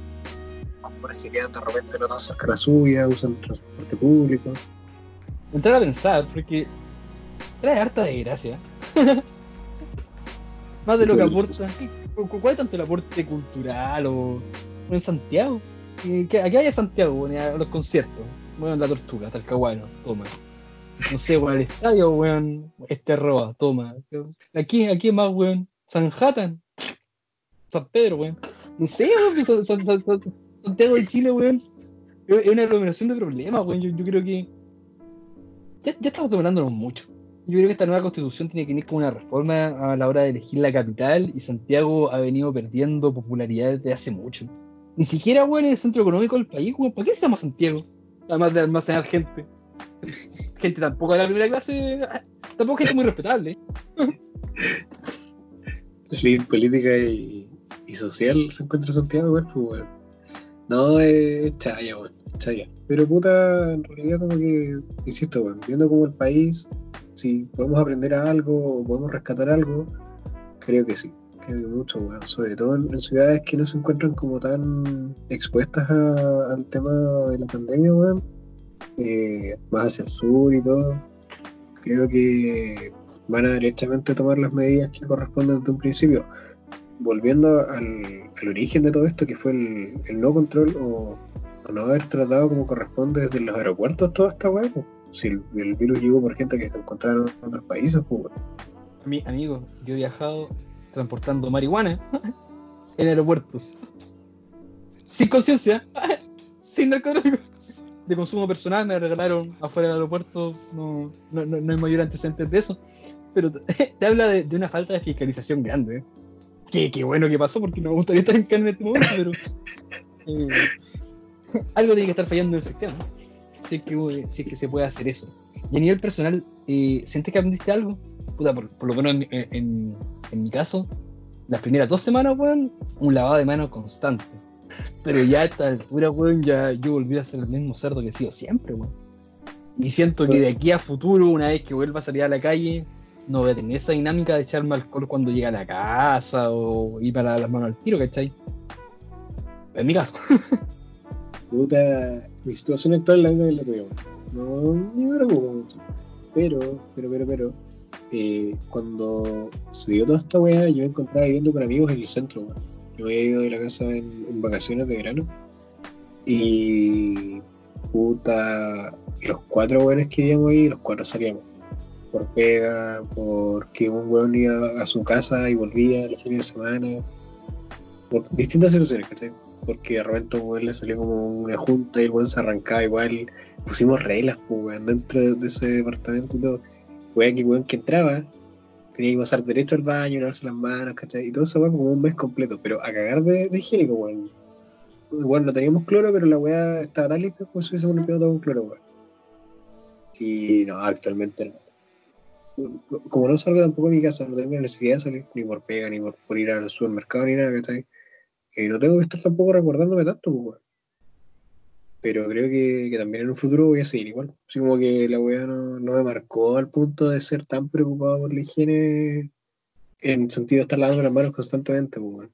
comunas que quedan de repente no tan cerca la suya, usan transporte público. Entrar a pensar, porque trae harta desgracia. Más de lo que aporta. ¿qué- cu- ¿Cuál es tanto el aporte cultural o, en Santiago? ¿Qué- Aquí hay a Santiago, a los conciertos. Bueno, la tortuga, Talcahuano, toma. No sé, weón, el estadio, weón, este roba, toma. Aquí, aquí más, weón, Sanhattan, San Pedro, weón. No sé, weón, San- San- San- San- Santiago de Chile, weón. Es una aglomeración de problemas, weón. Yo, creo que ya, estamos demorándonos mucho. Yo creo que esta nueva constitución tiene que venir con una reforma a la hora de elegir la capital y Santiago ha venido perdiendo popularidad desde hace mucho. Ni siquiera, weón, en el centro económico del país, weón. ¿Para qué necesitamos Santiago? Además de almacenar gente. Gente tampoco de la primera clase, tampoco gente muy respetable. Política y, social se encuentra en Santiago, weón, pues, weón. No, es, chaya, weón, chaya. Pero puta, en realidad como que, insisto, weón, viendo como el país, si podemos aprender algo o podemos rescatar algo, creo que sí. Creo que mucho, weón. Sobre todo en, ciudades que no se encuentran como tan expuestas a- al tema de la pandemia, weón. eh, más hacia el sur y todo. Creo que van a derechamente tomar las medidas que corresponden desde un principio. Volviendo al, origen de todo esto, que fue el, no control o, no haber tratado como corresponde desde los aeropuertos toda esta weá. Si el, virus llegó por gente que se encontraron en otros países, pues. Mi amigo, yo he viajado transportando marihuana en aeropuertos. Sin conciencia, sin narcotráfico. de consumo personal, me la regalaron afuera del aeropuerto, no, no, no, hay mayor antecedentes de eso. Pero te, habla de, de, una falta de fiscalización grande. ¿eh? Qué, qué, bueno que pasó, porque no me gustaría estar en carne en este momento, pero eh, algo tiene que estar fallando en el sistema. Si es que, si es que se puede hacer eso. Y a nivel personal, eh, ¿sientes que aprendiste algo? Puta, por, por, lo menos en, en, en, mi caso, las primeras dos semanas, weón, un lavado de manos constante. Pero ya a esta altura, weón, ya yo volví a ser el mismo cerdo que he sido siempre, weón. Y siento que de aquí a futuro, una vez que vuelva a salir a la calle, no voy a tener esa dinámica de echarme alcohol cuando llega a la casa o ir para las manos al tiro, ¿cachai? En mi caso. Puta, mi situación actual la misma que la tuya, No, ni me preocupo mucho. Pero, pero, pero, pero, eh, cuando se dio toda esta weá, yo me encontraba viviendo con amigos en el centro, weón. Yo había ido de la casa en, en vacaciones de verano. Y puta, los cuatro weones que vivíamos ahí, los cuatro salíamos. Por pega, porque un weón iba a su casa y volvía los fines de semana. Por distintas situaciones, ¿cachai? Porque de repente le salió como una junta y el weón se arrancaba igual. Pusimos reglas, pues, weón, dentro de ese departamento y todo. Weón que weón que entraba tenía que pasar derecho al baño, lavarse las manos, ¿cachai? Y todo eso va como un mes completo, pero a cagar de, de higiénico, weón. Bueno, no teníamos cloro, pero la weá estaba tan limpia como si hubiésemos limpiado todo con cloro, weón. Y no, actualmente no. Como no salgo tampoco de mi casa, no tengo necesidad de salir ni por pega, ni por, por ir al supermercado, ni nada, ¿cachai? Eh, no tengo que estar tampoco recordándome tanto, weón. Pero creo que, que, también en un futuro voy a seguir igual. Así como que la weá no, no me marcó al punto de ser tan preocupado por la higiene en sentido de estar lavando las manos constantemente, weón.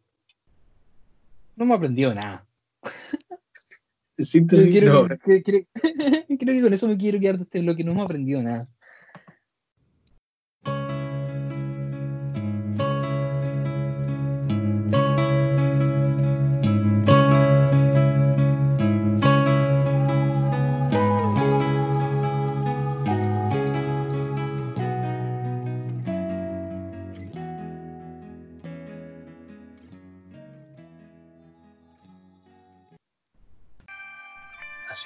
No me aprendido nada. Síntesis, creo, no. que, creo, creo, que con eso me quiero quedar de este bloque. No hemos aprendido nada.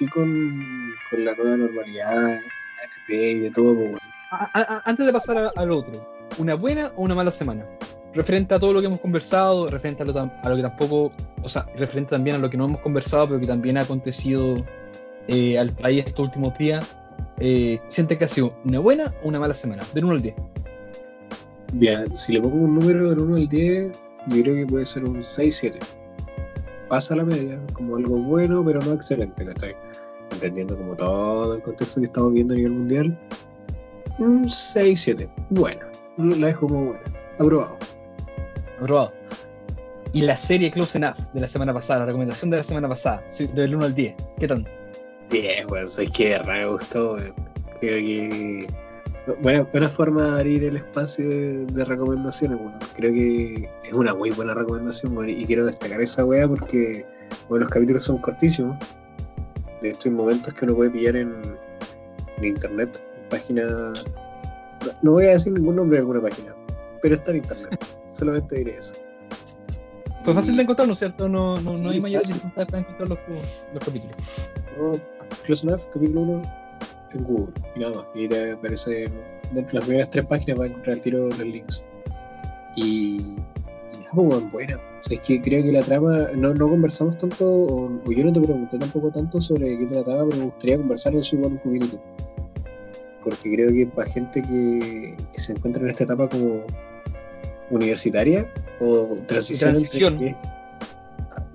Así con, con, la nueva normalidad, AFP y de todo. Pues, bueno. a, a, antes de pasar al otro, ¿una buena o una mala semana? Referente a todo lo que hemos conversado, referente a lo, a lo, que tampoco, o sea, referente también a lo que no hemos conversado, pero que también ha acontecido eh, al país estos últimos días, eh, ¿siente que ha sido una buena o una mala semana? Del 1 al 10. Bien, si le pongo un número del 1 al 10, yo creo que puede ser un 6-7 pasa la media, como algo bueno, pero no excelente, ¿cachai? Entendiendo como todo el contexto que estamos viendo a nivel mundial. Un 6-7. Bueno, la dejo como buena. Aprobado. Aprobado. Y la serie Close Enough de la semana pasada, la recomendación de la semana pasada, del 1 al 10, ¿qué tal? 10, bueno, sabes que me gustó, Creo que Buena, buena forma de abrir el espacio de, de, recomendaciones, bueno. Creo que es una muy buena recomendación, bueno, y quiero destacar esa wea porque bueno, los capítulos son cortísimos. De hecho, hay momentos que uno puede pillar en, en internet, en página. No, voy a decir ningún nombre de alguna página, pero está en internet. Solamente diré eso. Pues fácil de encontrar, ¿no es cierto? No, no, sí, no hay mayor dificultad para encontrar los, los capítulos. No, Close Enough, capítulo 1, en Google y nada más. Y te aparece dentro de las primeras tres páginas vas a encontrar el tiro los links. Y, y nada, pues bueno. O sea, es que creo que la trama, no, no conversamos tanto, o, o, yo no te pregunté tampoco tanto sobre qué trataba, pero me gustaría conversar de eso igual un poquito. Porque creo que para gente que, que se encuentra en esta etapa como universitaria o transición, transición. entre.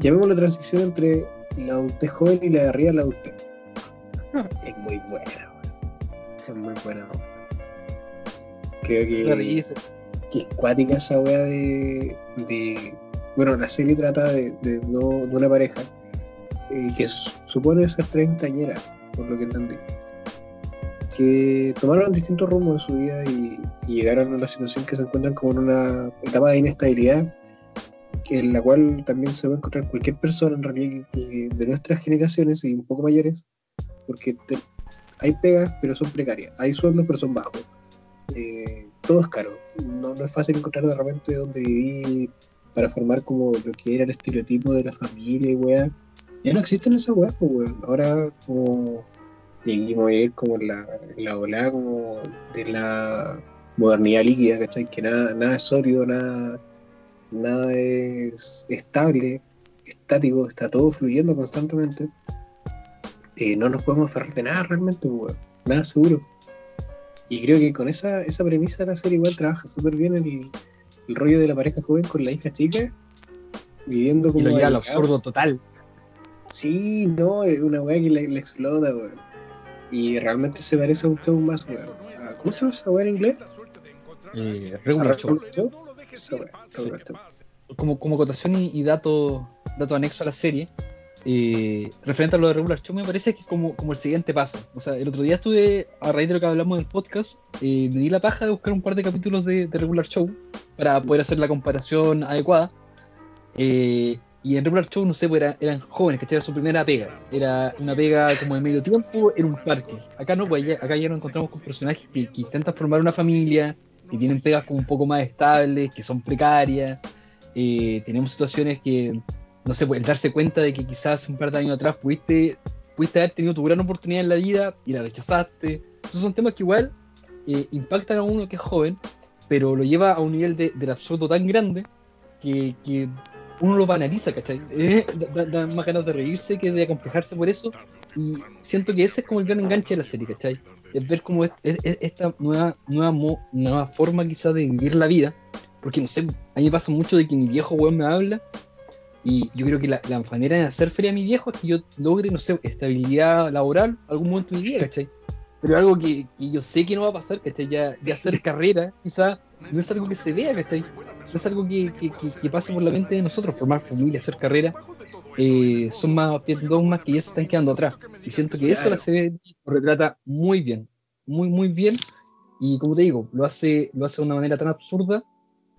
Llamémoslo transición entre la adultez joven y la de arriba de la adultez. Es muy buena, es muy buena. Creo que, que es cuática esa wea de, de, Bueno, la serie trata de, de, no, de una pareja eh, que supone ser treintañera, por lo que entendí. Que tomaron distintos rumbos en su vida y, y, llegaron a una situación que se encuentran como en una etapa de inestabilidad, en la cual también se va a encontrar cualquier persona en realidad que, que de nuestras generaciones y un poco mayores, porque te, hay pegas, pero son precarias. Hay sueldos, pero son bajos. Eh, todo es caro. No, es fácil encontrar de repente donde vivir para formar como lo que era el estereotipo de la familia y weá. Ya no existen esas weas, pues, weón. Ahora, como. Voy a ir como en la, la ola como de la modernidad líquida, ¿cachai? Que nada, nada es sólido, nada, nada es estable, estático, está todo fluyendo constantemente. Eh, no nos podemos aferrar de nada realmente, pues, weón. Nada seguro. Y creo que con esa, esa premisa la serie igual trabaja súper bien el, el rollo de la pareja joven con la hija chica, viviendo Y como. lo lleva al absurdo total. Sí, no, es una weá que le, explota, weón. Y realmente se parece a un show más, weón. Ah, ¿Cómo se llama esa weá en inglés? Eh, regular show. Regular Show. Esa weá, Sí. Regular Show. como, como acotación y, y dato, dato anexo a la serie, eh, referente a lo de Regular Show, me parece que es como, como el siguiente paso. O sea, el otro día estuve, a raíz de lo que hablamos del podcast, eh, me di la paja de buscar un par de capítulos de, de Regular Show para poder hacer la comparación adecuada. Eh, y en Regular Show, no sé, pues era- eran jóvenes, ¿cachai? Era su primera pega. Era una pega como de medio tiempo en un parque. Acá no, pues ya- acá ya nos encontramos con personajes que, que intentan formar una familia, que tienen pegas como un poco más estables, que son precarias. Eh, tenemos situaciones que, no sé, pues el darse cuenta de que quizás un par de años atrás pudiste, pudiste haber tenido tu gran oportunidad en la vida y la rechazaste. Esos son temas que igual eh, impactan a uno que es joven, pero lo lleva a un nivel de, del absurdo tan grande que, que uno lo banaliza, ¿cachai? Eh, da, da más ganas de reírse que de acomplejarse por eso. Y siento que ese es como el gran enganche de la serie, ¿cachai? Es ver cómo es, es- es- esta nueva, nueva, mo- nueva forma quizás de vivir la vida. Porque no sé, a mí me pasa mucho de que mi viejo weón me habla. Y yo creo que la, la manera de hacer feria a mi viejo es que yo logre, no sé, estabilidad laboral algún momento de mi vida, ¿cachai? Pero algo que, que yo sé que no va a pasar, ¿cachai? Ya, ya hacer carrera, quizás no es algo que se vea, ¿cachai? No es algo que, que, que- pase por la mente de nosotros, formar familia, hacer carrera. eh, son más dogmas que ya se están quedando atrás. Y siento que eso la serie lo retrata muy bien, muy, muy bien. Y como te digo, lo hace, lo hace de una manera tan absurda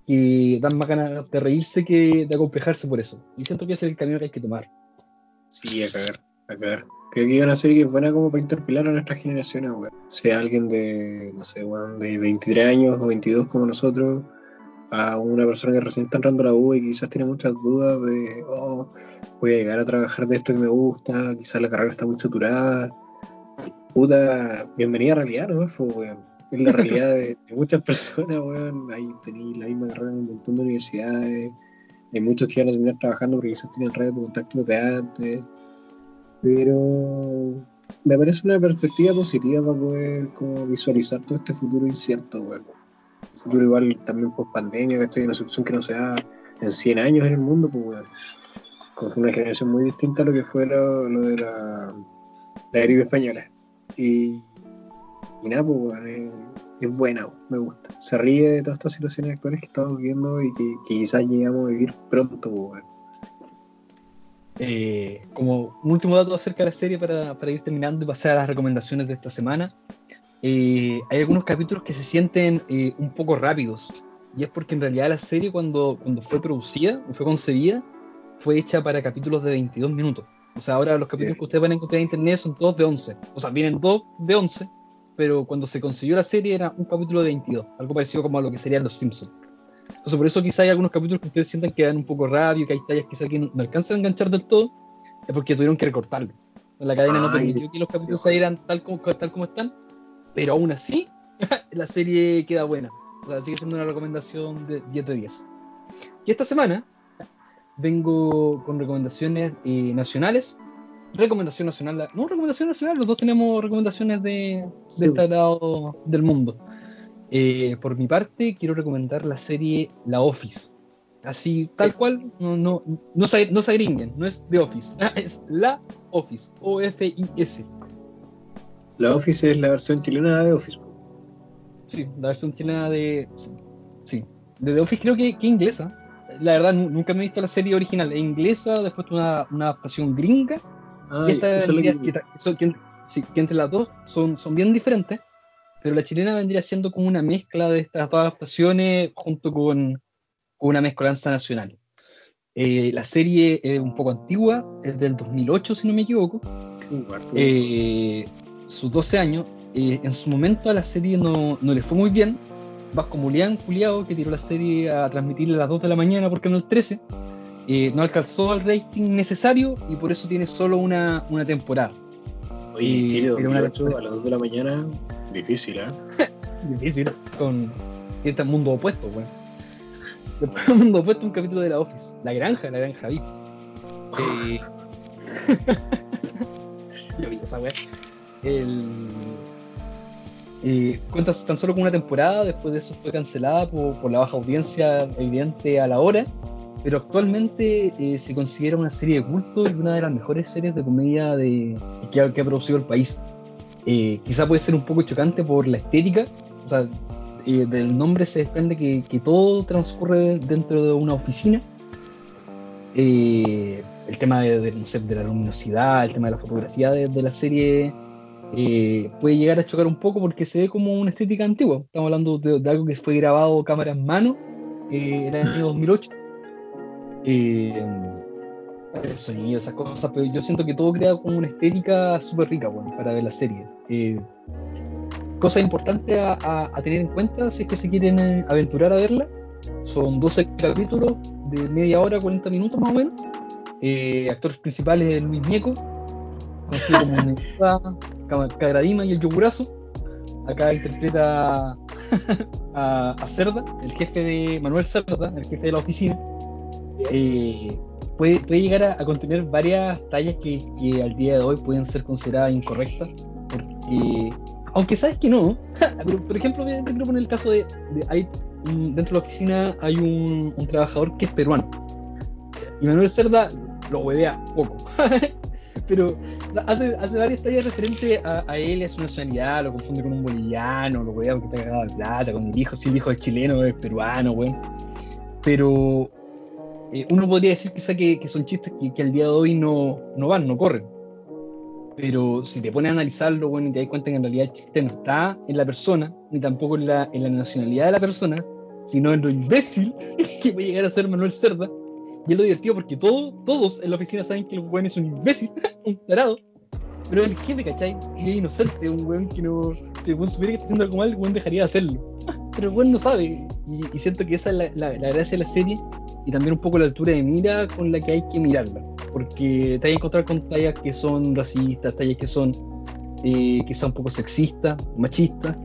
que dan más ganas de reírse que de acomplejarse por eso. Y siento que ese es el camino que hay que tomar. Sí, a cagar, a cagar. Creo que una serie que es buena como para interpelar a nuestras generaciones, weón. Sea alguien de, no sé, weón, de 23 años o 22 como nosotros, a una persona que recién está entrando a la U y quizás tiene muchas dudas de, oh, voy a llegar a trabajar de esto que me gusta, quizás la carrera está muy saturada. Puta, bienvenida a realidad, ¿no? Fue, weón. Es la realidad de, muchas personas, weón. Ahí tenéis la misma carrera en un montón de universidades. Hay muchos que van a terminar trabajando porque quizás tienen redes de contacto de antes. Pero me parece una perspectiva positiva para poder como visualizar todo este futuro incierto, weón. Futuro igual también post pandemia, que estoy en una situación que no se da en 100 años en el mundo, pues weón. Con una generación muy distinta a lo que fue lo, lo de la, la gripe española. Y, y nada, pues weón, es, buena, me gusta. Se ríe de todas estas situaciones actuales que estamos viviendo y que, que quizás llegamos a vivir pronto, pues. Eh, como un último dato acerca de la serie para, para ir terminando y pasar a las recomendaciones de esta semana. eh, hay algunos capítulos que se sienten eh, un poco rápidos. Y es porque en realidad la serie cuando, cuando fue producida, fue concebida, fue hecha para capítulos de 22 minutos. O sea, ahora los capítulos que ustedes van a encontrar en internet son todos de 11. O sea, vienen dos de 11, pero cuando se concibió la serie era un capítulo de 22. Algo parecido como a lo que serían los Simpsons. Entonces, por eso quizá hay algunos capítulos que ustedes sientan que dan un poco rabia, que hay tallas quizá que no, no alcanzan a enganchar del todo, es porque tuvieron que recortarlo. La cadena no Ay, permitió que los capítulos salieran tal como, tal como están, pero aún así, la serie queda buena. O sea, sigue siendo una recomendación de 10 de 10. Y esta semana vengo con recomendaciones eh, nacionales. Recomendación nacional, no recomendación nacional, los dos tenemos recomendaciones de, este lado del mundo. Eh, por mi parte, quiero recomendar la serie La Office. Así, tal cual, no, no, no, se, no se agringuen, no es The Office, es La Office, O-F-I-S. La Office es la versión chilena de Office. po. Sí, la versión chilena de. Sí, de The Office creo que, que inglesa. La verdad, nu- nunca me he visto la serie original. Es inglesa, después una, una adaptación gringa. Ah, y esta esa es la vendría- que- que, son- que- sí, que entre las dos son, son bien diferentes. Pero la chilena vendría siendo como una mezcla de estas dos adaptaciones junto con, con una mezcolanza nacional. Eh, la serie es un poco antigua, es del 2008, si no me equivoco. cuarto. Eh, sus 12 años. eh, en su momento a la serie no, no le fue muy bien. Vasco Mulián, culiao, que tiró la serie a transmitirle a las 2 de la mañana porque no el 13. Eh, no alcanzó el rating necesario y por eso tiene solo una, una temporada. Oye, Chile pero una 2008 temporada. a las 2 de la mañana, difícil, ¿eh? Difícil, con este mundo opuesto, weón. Después del mundo opuesto, un capítulo de la Office. La granja, la granja VIP. Eh... Yo vi esa weá. El... eh, cuenta tan solo con una temporada, después de eso fue cancelada por, por la baja audiencia evidente a la hora, pero actualmente eh, se considera una serie de culto y una de las mejores series de comedia de, que, ha, que ha producido el país. Eh, quizá puede ser un poco chocante por la estética, o sea, eh, del nombre se desprende que, que todo transcurre dentro de una oficina. Eh, el tema de, de, no sé, de la luminosidad, el tema de la fotografía de, de la serie eh, puede llegar a chocar un poco porque se ve como una estética antigua. Estamos hablando de, algo que fue grabado cámara en mano eh, en el año 2008. Eh, el sonido, esas cosas, pero yo siento que todo crea como una estética súper rica bueno, para ver la serie. Eh, cosa importante a, a, a, tener en cuenta si es que se quieren eh, aventurar a verla. Son 12 capítulos de media hora, 40 minutos más o menos. Eh, actores principales Luis Mieco, conocido como Cagradima y el Yogurazo. Acá interpreta a, a, Cerda, el jefe de Manuel Cerda, el jefe de la oficina. Eh, puede, puede, llegar a, contener varias tallas que, que, al día de hoy pueden ser consideradas incorrectas. Porque, aunque sabes que no, por ejemplo, te quiero poner el caso de, hay, dentro de la oficina hay un, trabajador que es peruano. Y Manuel Cerda lo huevea poco. pero hace, hace varias tallas referentes a, a, él, a su nacionalidad, lo confunde con un boliviano, lo huevea porque está cagado de plata, con el hijo, si el hijo es chileno, es peruano, güey. Pero eh, uno podría decir quizá que, que son chistes que, que, al día de hoy no, no van, no corren. Pero si te pones a analizarlo, bueno, y te das cuenta que en realidad el chiste no está en la persona, ni tampoco en la, en la nacionalidad de la persona, sino en lo imbécil que puede llegar a ser Manuel Cerda. Y es lo divertido porque todo, todos en la oficina saben que el weón es un imbécil, un tarado. Pero el jefe, ¿cachai? Y es inocente, un weón que no. Si el weón supiera que está haciendo algo mal, el weón dejaría de hacerlo. Pero el weón no sabe. Y, y siento que esa es la, la, la gracia de la serie y también un poco la altura de mira con la que hay que mirarla. Porque te hay que encontrar con tallas que son racistas, tallas que son eh, quizá un poco sexistas, machistas.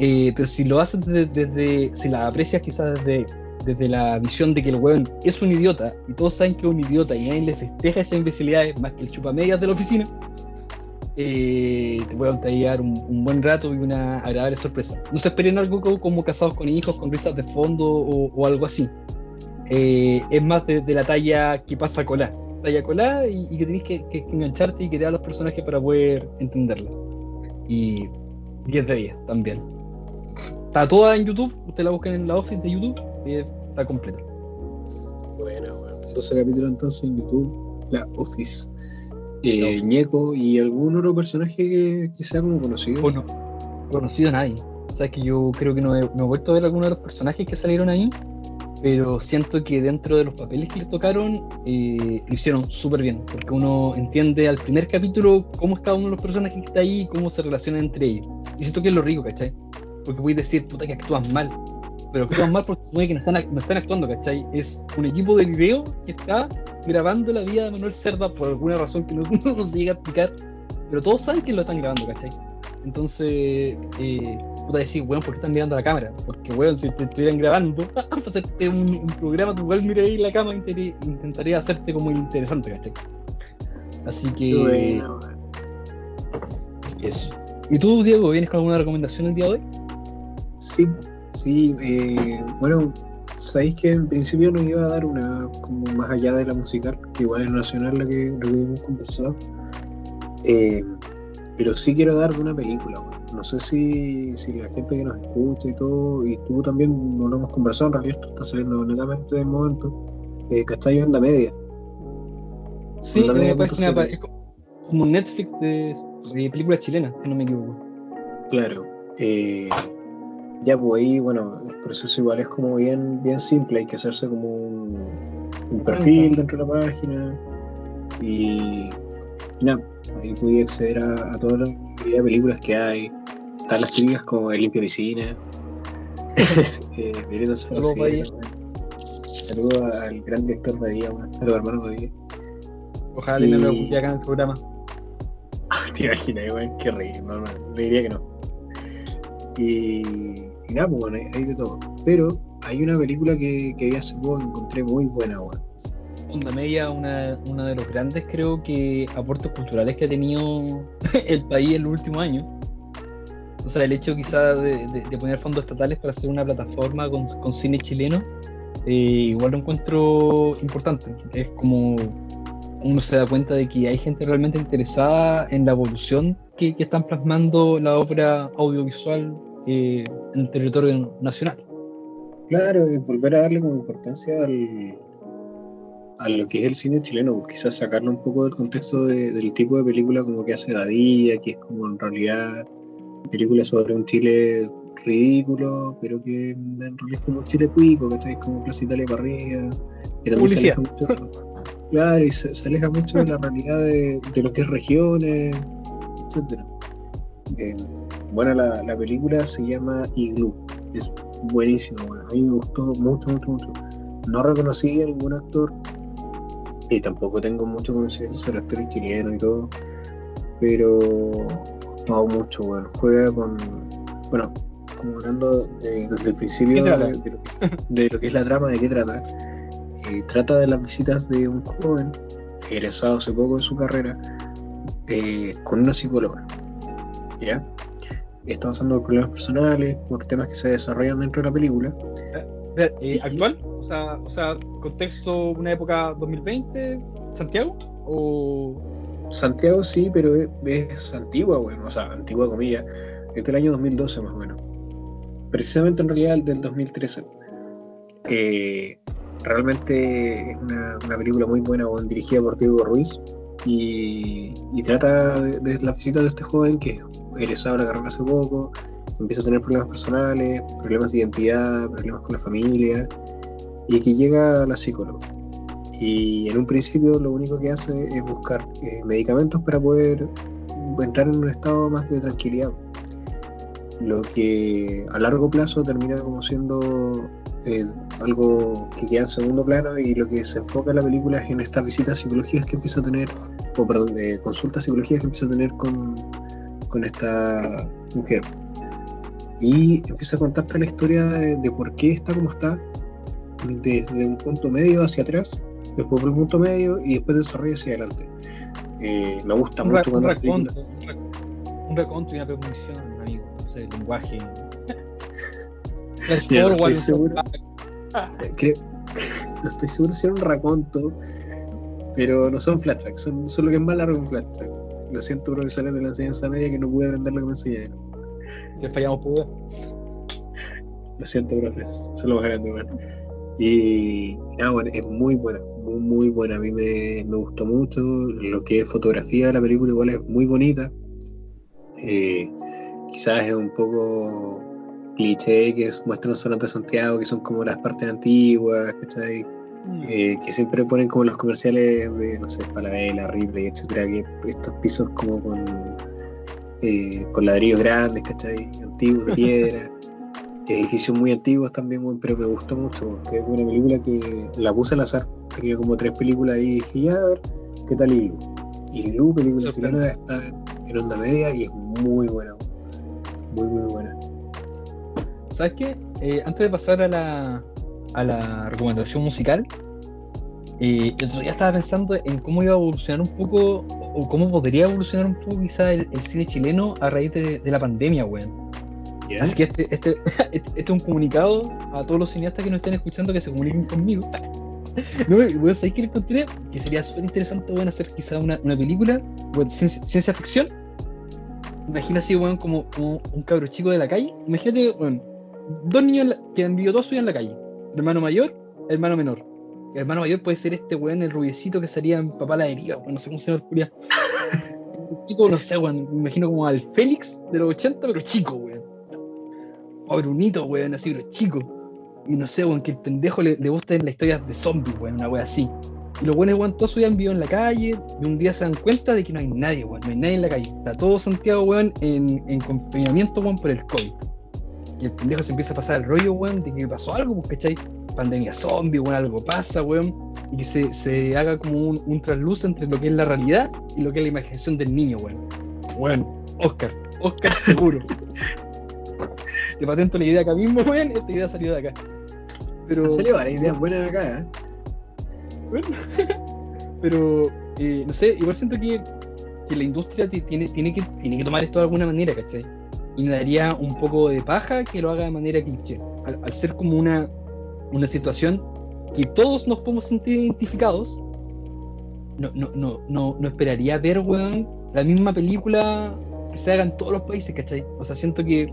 Eh, pero si lo haces desde, desde, si la aprecias quizás desde, desde la visión de que el weón es un idiota y todos saben que es un idiota y nadie le festeja esa imbecilidad más que el chupamedias de la oficina, eh, te puede llevar un, un, buen rato y una agradable sorpresa. No se esperen algo como, como casados con hijos, con risas de fondo o, o algo así. Eh, es más de, de, la talla que pasa colá, talla colá y, y que tenés que, engancharte y que te da los personajes para poder entenderla. Y 10 de 10 también. Está toda en YouTube, usted la busca en la office de YouTube y está completa. Bueno, bueno. 12 capítulos entonces en YouTube, la office. Eh, no. Ñeco y algún otro personaje que, que sea como conocido. Bueno, conocido a nadie. O sea, que yo creo que no he, no he vuelto a ver alguno de los personajes que salieron ahí pero siento que dentro de los papeles que les tocaron eh, lo hicieron súper bien, porque uno entiende al primer capítulo cómo es cada uno de los personajes que está ahí y cómo se relacionan entre ellos. Y siento que es lo rico, ¿cachai? Porque puedes decir, puta, que actúas mal, pero actúas mal porque supone que no están, no están actuando, ¿cachai? Es un equipo de video que está grabando la vida de Manuel Cerda por alguna razón que no, no se llega a explicar, pero todos saben que lo están grabando, ¿cachai? Entonces, eh, puta decir, weón, ¿por qué están mirando la cámara? Porque, weón, si te estuvieran grabando para hacerte un, un, programa, tú igual mirarías la cámara intentaría hacerte como interesante, ¿cachai? Así que. Bueno, eso. ¿Y tú, Diego, vienes con alguna recomendación el día de hoy? Sí, sí. Eh, bueno, sabéis que en principio nos iba a dar una, como más allá de la musical, que igual es nacional la que, lo que hemos conversado. Eh, pero sí quiero dar de una película. No sé si, si, la gente que nos escucha y todo, y tú también no lo hemos conversado, en realidad esto está saliendo netamente de momento, eh, ¿cachai? Onda Media. Sí, Onda media página, es como Netflix de, de películas chilenas, si no me equivoco. Claro. Eh, ya, pues ahí, bueno, el proceso igual es como bien, bien simple, hay que hacerse como un, un perfil dentro de la página y nada, ahí pude acceder a, a toda la mayoría de películas que hay. Están las típicas como El limpio piscina, eh, Violetas saludo al gran director Badía, weón, a los hermanos Badía. Ojalá Y- no lo escuché acá en el programa. Te imaginas, weón, qué rey, no, no, le diría que no. Y, y nada, pues bueno, hay, hay de todo. Pero hay una película que, que vi hace poco que encontré muy buena, weón. Media, una, uno de los grandes, creo que, aportes culturales que ha tenido el país en los últimos años. O sea, el hecho quizá de, de- de poner fondos estatales para hacer una plataforma con, con cine chileno, eh, igual lo encuentro importante. Es como uno se da cuenta de que hay gente realmente interesada en la evolución que, que están plasmando la obra audiovisual eh, en el territorio nacional. Claro, y volver a darle como importancia al, a lo que es el cine chileno, quizás sacarlo un poco del contexto de- del tipo de película como que hace Dadilla, que es como en realidad película sobre un Chile ridículo, pero que en realidad es como un Chile cuico, ¿cachai? Como Plaza Italia para arriba, que también se aleja mucho, claro, y se, se aleja mucho de la realidad de, de lo que es regiones, etcétera. Eh, bueno, la, la película se llama Igloo, es buenísimo, bueno. a mí me gustó mucho, mucho, mucho. No reconocí a ningún actor y tampoco tengo mucho conocimiento sobre actores chilenos y todo, pero gustó mucho, bueno. Juega con, bueno, como hablando de- desde el principio ¿Qué de, trata? de lo que, de lo que es la trama, de qué trata. Eh, trata de las visitas de un joven egresado hace poco de su carrera eh, con una psicóloga. ¿Ya? Está pasando por problemas personales, por temas que se desarrollan dentro de la película. Eh, ¿Actual? O sea, o sea, contexto, una época 2020, Santiago, o Santiago sí, pero es, antigua, bueno, o sea, antigua comillas, es del año 2012 más o menos. Precisamente en realidad el del 2013. Eh, realmente es una, una película muy buena, bueno, dirigida por Diego Ruiz y, y trata de, de la visita de este joven que es egresado de la carrera hace poco, empieza a tener problemas personales, problemas de identidad, problemas con la familia y que llega a la psicóloga y en un principio lo único que hace es buscar eh, medicamentos para poder entrar en un estado más de tranquilidad. Lo que a largo plazo termina como siendo eh, algo que queda en segundo plano y lo que se enfoca en la película es en estas visitas psicológicas que empieza a tener, o perdón, eh, consultas psicológicas que empieza a tener con, con esta mujer. Y empieza a contarte la historia de, de por qué está como está, desde un punto medio hacia atrás después por el punto medio y después desarrolla hacia adelante. Eh, me gusta un, mucho cuando un, rac- un raconto y una premonición, amigo, no sé, lenguaje. Flash Mira, no estoy seguro. flashback. creo- no estoy seguro si era un raconto, pero no son flashbacks, son, son lo que es más largo un flashback. Lo siento, profesores de la enseñanza media, que no pude aprender lo que me enseñaron. Que fallamos por. Lo siento, profes, son lo más grande, bueno. Y nada, bueno, es muy buena, muy, muy buena. A mí me, me gustó mucho. Lo que es fotografía de la película, igual es muy bonita. Eh, quizás es un poco cliché que es- muestran zonas de Santiago que son como las partes antiguas, ¿cachai? Eh, que siempre ponen como los comerciales de, no sé, Falabella, Ripley, etcétera, que estos pisos como con, eh, con ladrillos grandes, ¿cachai? Antiguos, de piedra. edificios muy antiguos también, pero me gustó mucho, porque es una película que la puse al azar. Tenía como tres películas ahí y dije, ya, a ver, ¿qué tal Ilu? Ilu, película chilena, está en, onda media y es muy buena, muy, muy buena. ¿Sabes qué? Eh, antes de pasar a la, a la recomendación musical, eh, el otro día estaba pensando en cómo iba a evolucionar un poco, o cómo podría evolucionar un poco quizá el, el cine chileno a raíz de, de la pandemia, weón. Así que este, este, este es un comunicado a todos los cineastas que nos estén escuchando que se comuniquen conmigo. No, weón, ¿sabes qué le encontré? Que sería súper interesante, weón, hacer quizá una, una película, weón, ciencia, ciencia ficción. Imagina así, weón, como, como un cabro chico de la calle. Imagínate, weón, dos niños la- que han vivido toda su vida en la calle. Hermano mayor, hermano menor. El hermano mayor puede ser este weón, el rubiecito que salía en Papá la deriva, weón, no sé cómo se llama el. Tipo, no sé, weón, me imagino como al Félix de los 80, pero chico, weón. O Brunito, weón, así, pero chico. Y no sé, weón, que el pendejo le, le gusta la historia de zombies, weón, una weón así. Y los weones, weón, todos su vida han vivido en la calle y un día se dan cuenta de que no hay nadie, weón, no hay nadie en la calle. Está todo Santiago, weón, en, en confinamiento, weón, por el COVID. Y el pendejo se empieza a pasar el rollo, weón, de que pasó algo, pues, ¿cachai? Pandemia zombie, weón, algo pasa, weón, y que se, se haga como un, un trasluz entre lo que es la realidad y lo que es la imaginación del niño, weón. Weón, Oscar, Oscar seguro. Te patento la idea acá mismo, weón, esta idea salió de acá. Pero, salido varias ideas buenas de acá, ¿eh? bueno, pero eh, no sé, igual siento que, que la industria ti- tiene, tiene, que, tiene que tomar esto de alguna manera, ¿cachai? Y me daría un poco de paja que lo haga de manera cliché. Al, al ser como una, una situación que todos nos podemos sentir identificados, no, no, no, no, no esperaría ver, weón, la misma película que se haga en todos los países, ¿cachai? O sea, siento que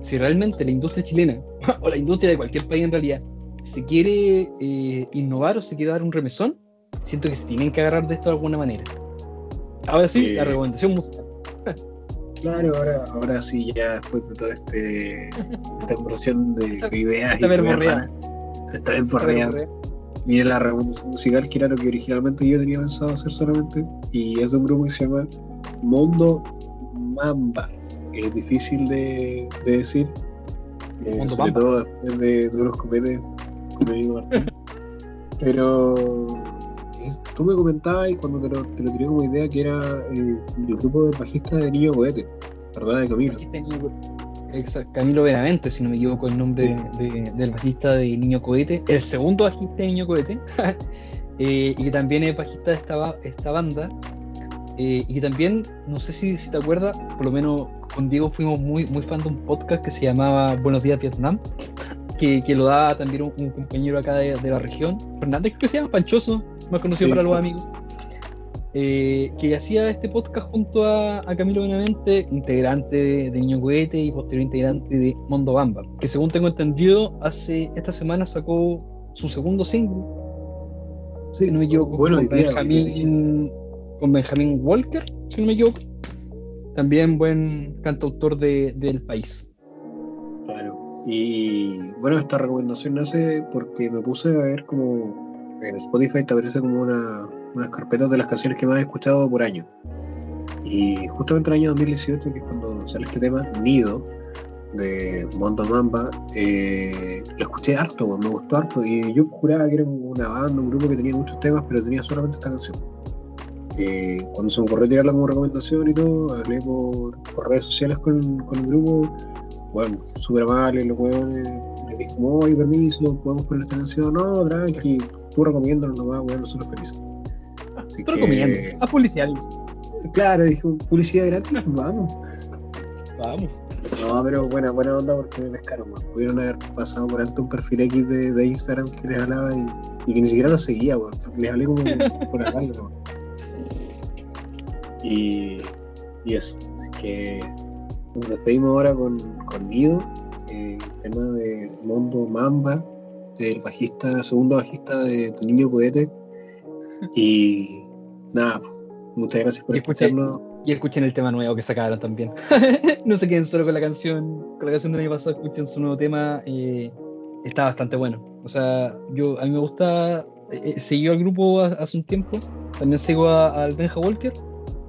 si realmente la industria chilena, o la industria de cualquier país en realidad, se quiere eh, innovar o se quiere dar un remesón, siento que se tienen que agarrar de esto de alguna manera. Ahora sí, Eh, la recomendación musical. Claro, ahora, ahora sí, ya después de toda este, esta conversación de, de ideas Esta y raras, esta verborrea, Mira la recomendación musical, que era lo que originalmente yo tenía pensado hacer solamente, y es de un grupo que se llama Mondo Mamba, que es difícil de, de decir, eh, sobre Mamba. todo después de duros cometes, como digo Martín. Pero es- tú me comentabas y cuando te lo, te lo tiré como idea que era eh, el grupo de bajistas de Niño Cohete, ¿verdad? De Camilo. Bajista de Niño Camilo Benavente, si no me equivoco el nombre de- del bajista de Niño Cohete, el segundo bajista de Niño Cohete, eh, y que también es bajista de esta, ba- esta banda, eh, y que también, no sé si, si te acuerdas, por lo menos con Diego fuimos muy, muy fan de un podcast que se llamaba Buenos Días Vietnam, que, que lo daba también un, un compañero acá de, de la región, Fernández, creo que se llama Panchoso, más conocido Sí, para los Panchoso. amigos eh, que hacía este podcast junto a, a Camilo Benavente, integrante de, de Niño Cohete y posterior integrante de Mondo Bamba, que según tengo entendido, hace esta semana sacó su segundo single, si no me equivoco, bueno, con, Benjamín, con Benjamín Walker, si no me equivoco, también buen cantautor de- del país. Claro. Y bueno, esta recomendación nace porque me puse a ver como en Spotify te aparece como una, unas carpetas de las canciones que más he escuchado por año. Y justamente el año 2018, que es cuando sale este tema, Nido, de Mondo Mamba, eh, lo escuché harto, me gustó harto. Y yo juraba que era una banda, un grupo que tenía muchos temas, pero tenía solamente esta canción. Cuando se me ocurrió tirarla como recomendación y todo, hablé por, redes sociales con, con el grupo bueno, súper amables los huevones, les dije como, oye, permiso, podemos poner esta canción, no, tranqui, tú recomiéndanos nomás, weón, nosotros felices. Así Te que, recomiendo, haz publicidad, claro, dije, publicidad gratis, vamos. vamos. No, pero buena, buena onda porque me pescaron, man. Pudieron haber pasado por alto un perfil X de, de Instagram que les hablaba y, y que ni siquiera los seguía, weón. Les hablé como por hablarlo, weón. Y, y eso, así que nos despedimos ahora con, con Nido, eh, tema de Mondo Mamba, del bajista, segundo bajista de, de Niño Cohete. Y nada, muchas gracias por Y escuché- escucharnos. Y escuchen el tema nuevo que sacaron también. no se queden solo con la canción, con la canción del año pasado, escuchen su nuevo tema. eh, está bastante bueno. O sea, yo a mí me gusta, eh, eh, seguí al grupo ha- hace un tiempo, también sigo al Benja Walker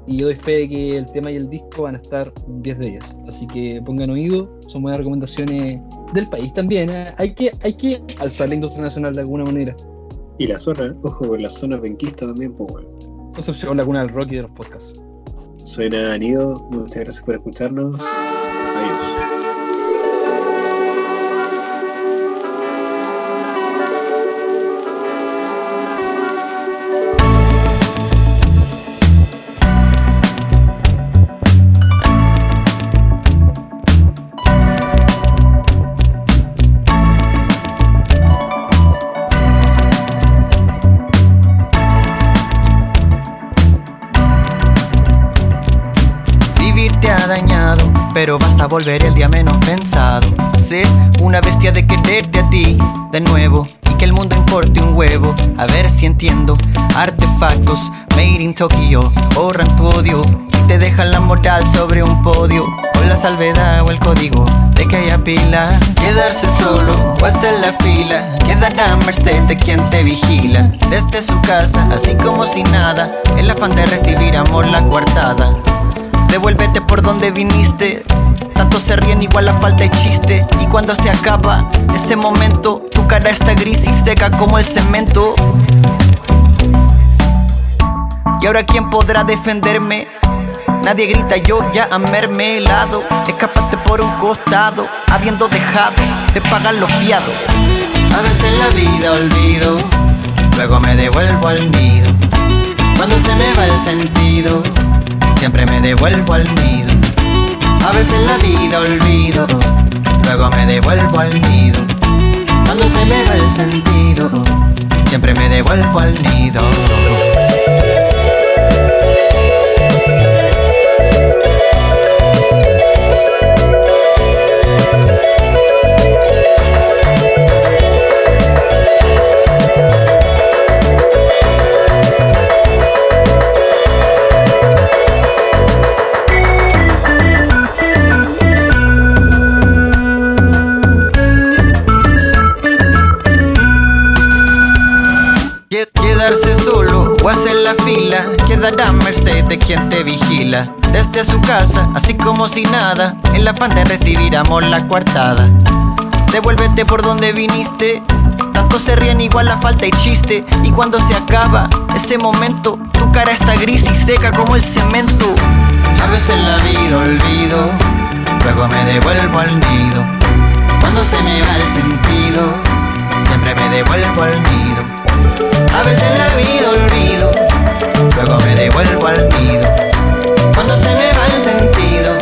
y yo doy fe de que el tema y el disco van a estar un 10 de 10. Así que pongan oído, son buenas recomendaciones del país también. eh. Hay, que, hay que alzar la industria nacional de alguna manera. Y la zona, ojo la zona penquista también, pues bueno. Concepción Laguna del Rock y de los podcasts. Suena Nido, muchas gracias por escucharnos. A volver el día menos pensado. Sé una bestia de quererte a ti de nuevo y que el mundo importe un huevo. A ver si entiendo. Artefactos made in Tokyo ahorran tu odio y te dejan la moral sobre un podio. Con la salvedad o el código de que haya pila. Quedarse solo o hacer la fila. Quedar a merced de quien te vigila. Desde su casa, así como si nada. El afán de recibir amor la coartada. Devuélvete por donde viniste. Tanto se ríen igual la falta de chiste. Y cuando se acaba ese momento Tu cara está gris y seca como el cemento. Y ahora quién podrá defenderme Nadie grita yo ya a mermelado. Escapaste por un costado Habiendo dejado de pagar los fiados. A veces la vida olvido Luego me devuelvo al nido. Cuando se me va el sentido Siempre me devuelvo al nido A veces la vida olvido Luego me devuelvo al nido. Cuando se me va el sentido Siempre me devuelvo al nido de quien te vigila. Desde su casa, así como si nada En la afán de recibir amor la coartada. Devuélvete por donde viniste. Tanto se ríen igual la falta y chiste. Y cuando se acaba ese momento Tu cara está gris y seca como el cemento. A veces la vida olvido Luego me devuelvo al nido. Cuando se me va el sentido Siempre me devuelvo al nido. A veces la vida olvido, luego me devuelvo al nido. Cuando se me va el sentido,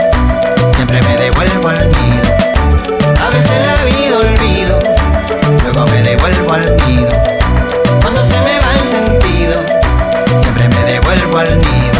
siempre me devuelvo al nido. A veces la vida olvido, luego me devuelvo al nido. Cuando se me va el sentido, siempre me devuelvo al nido.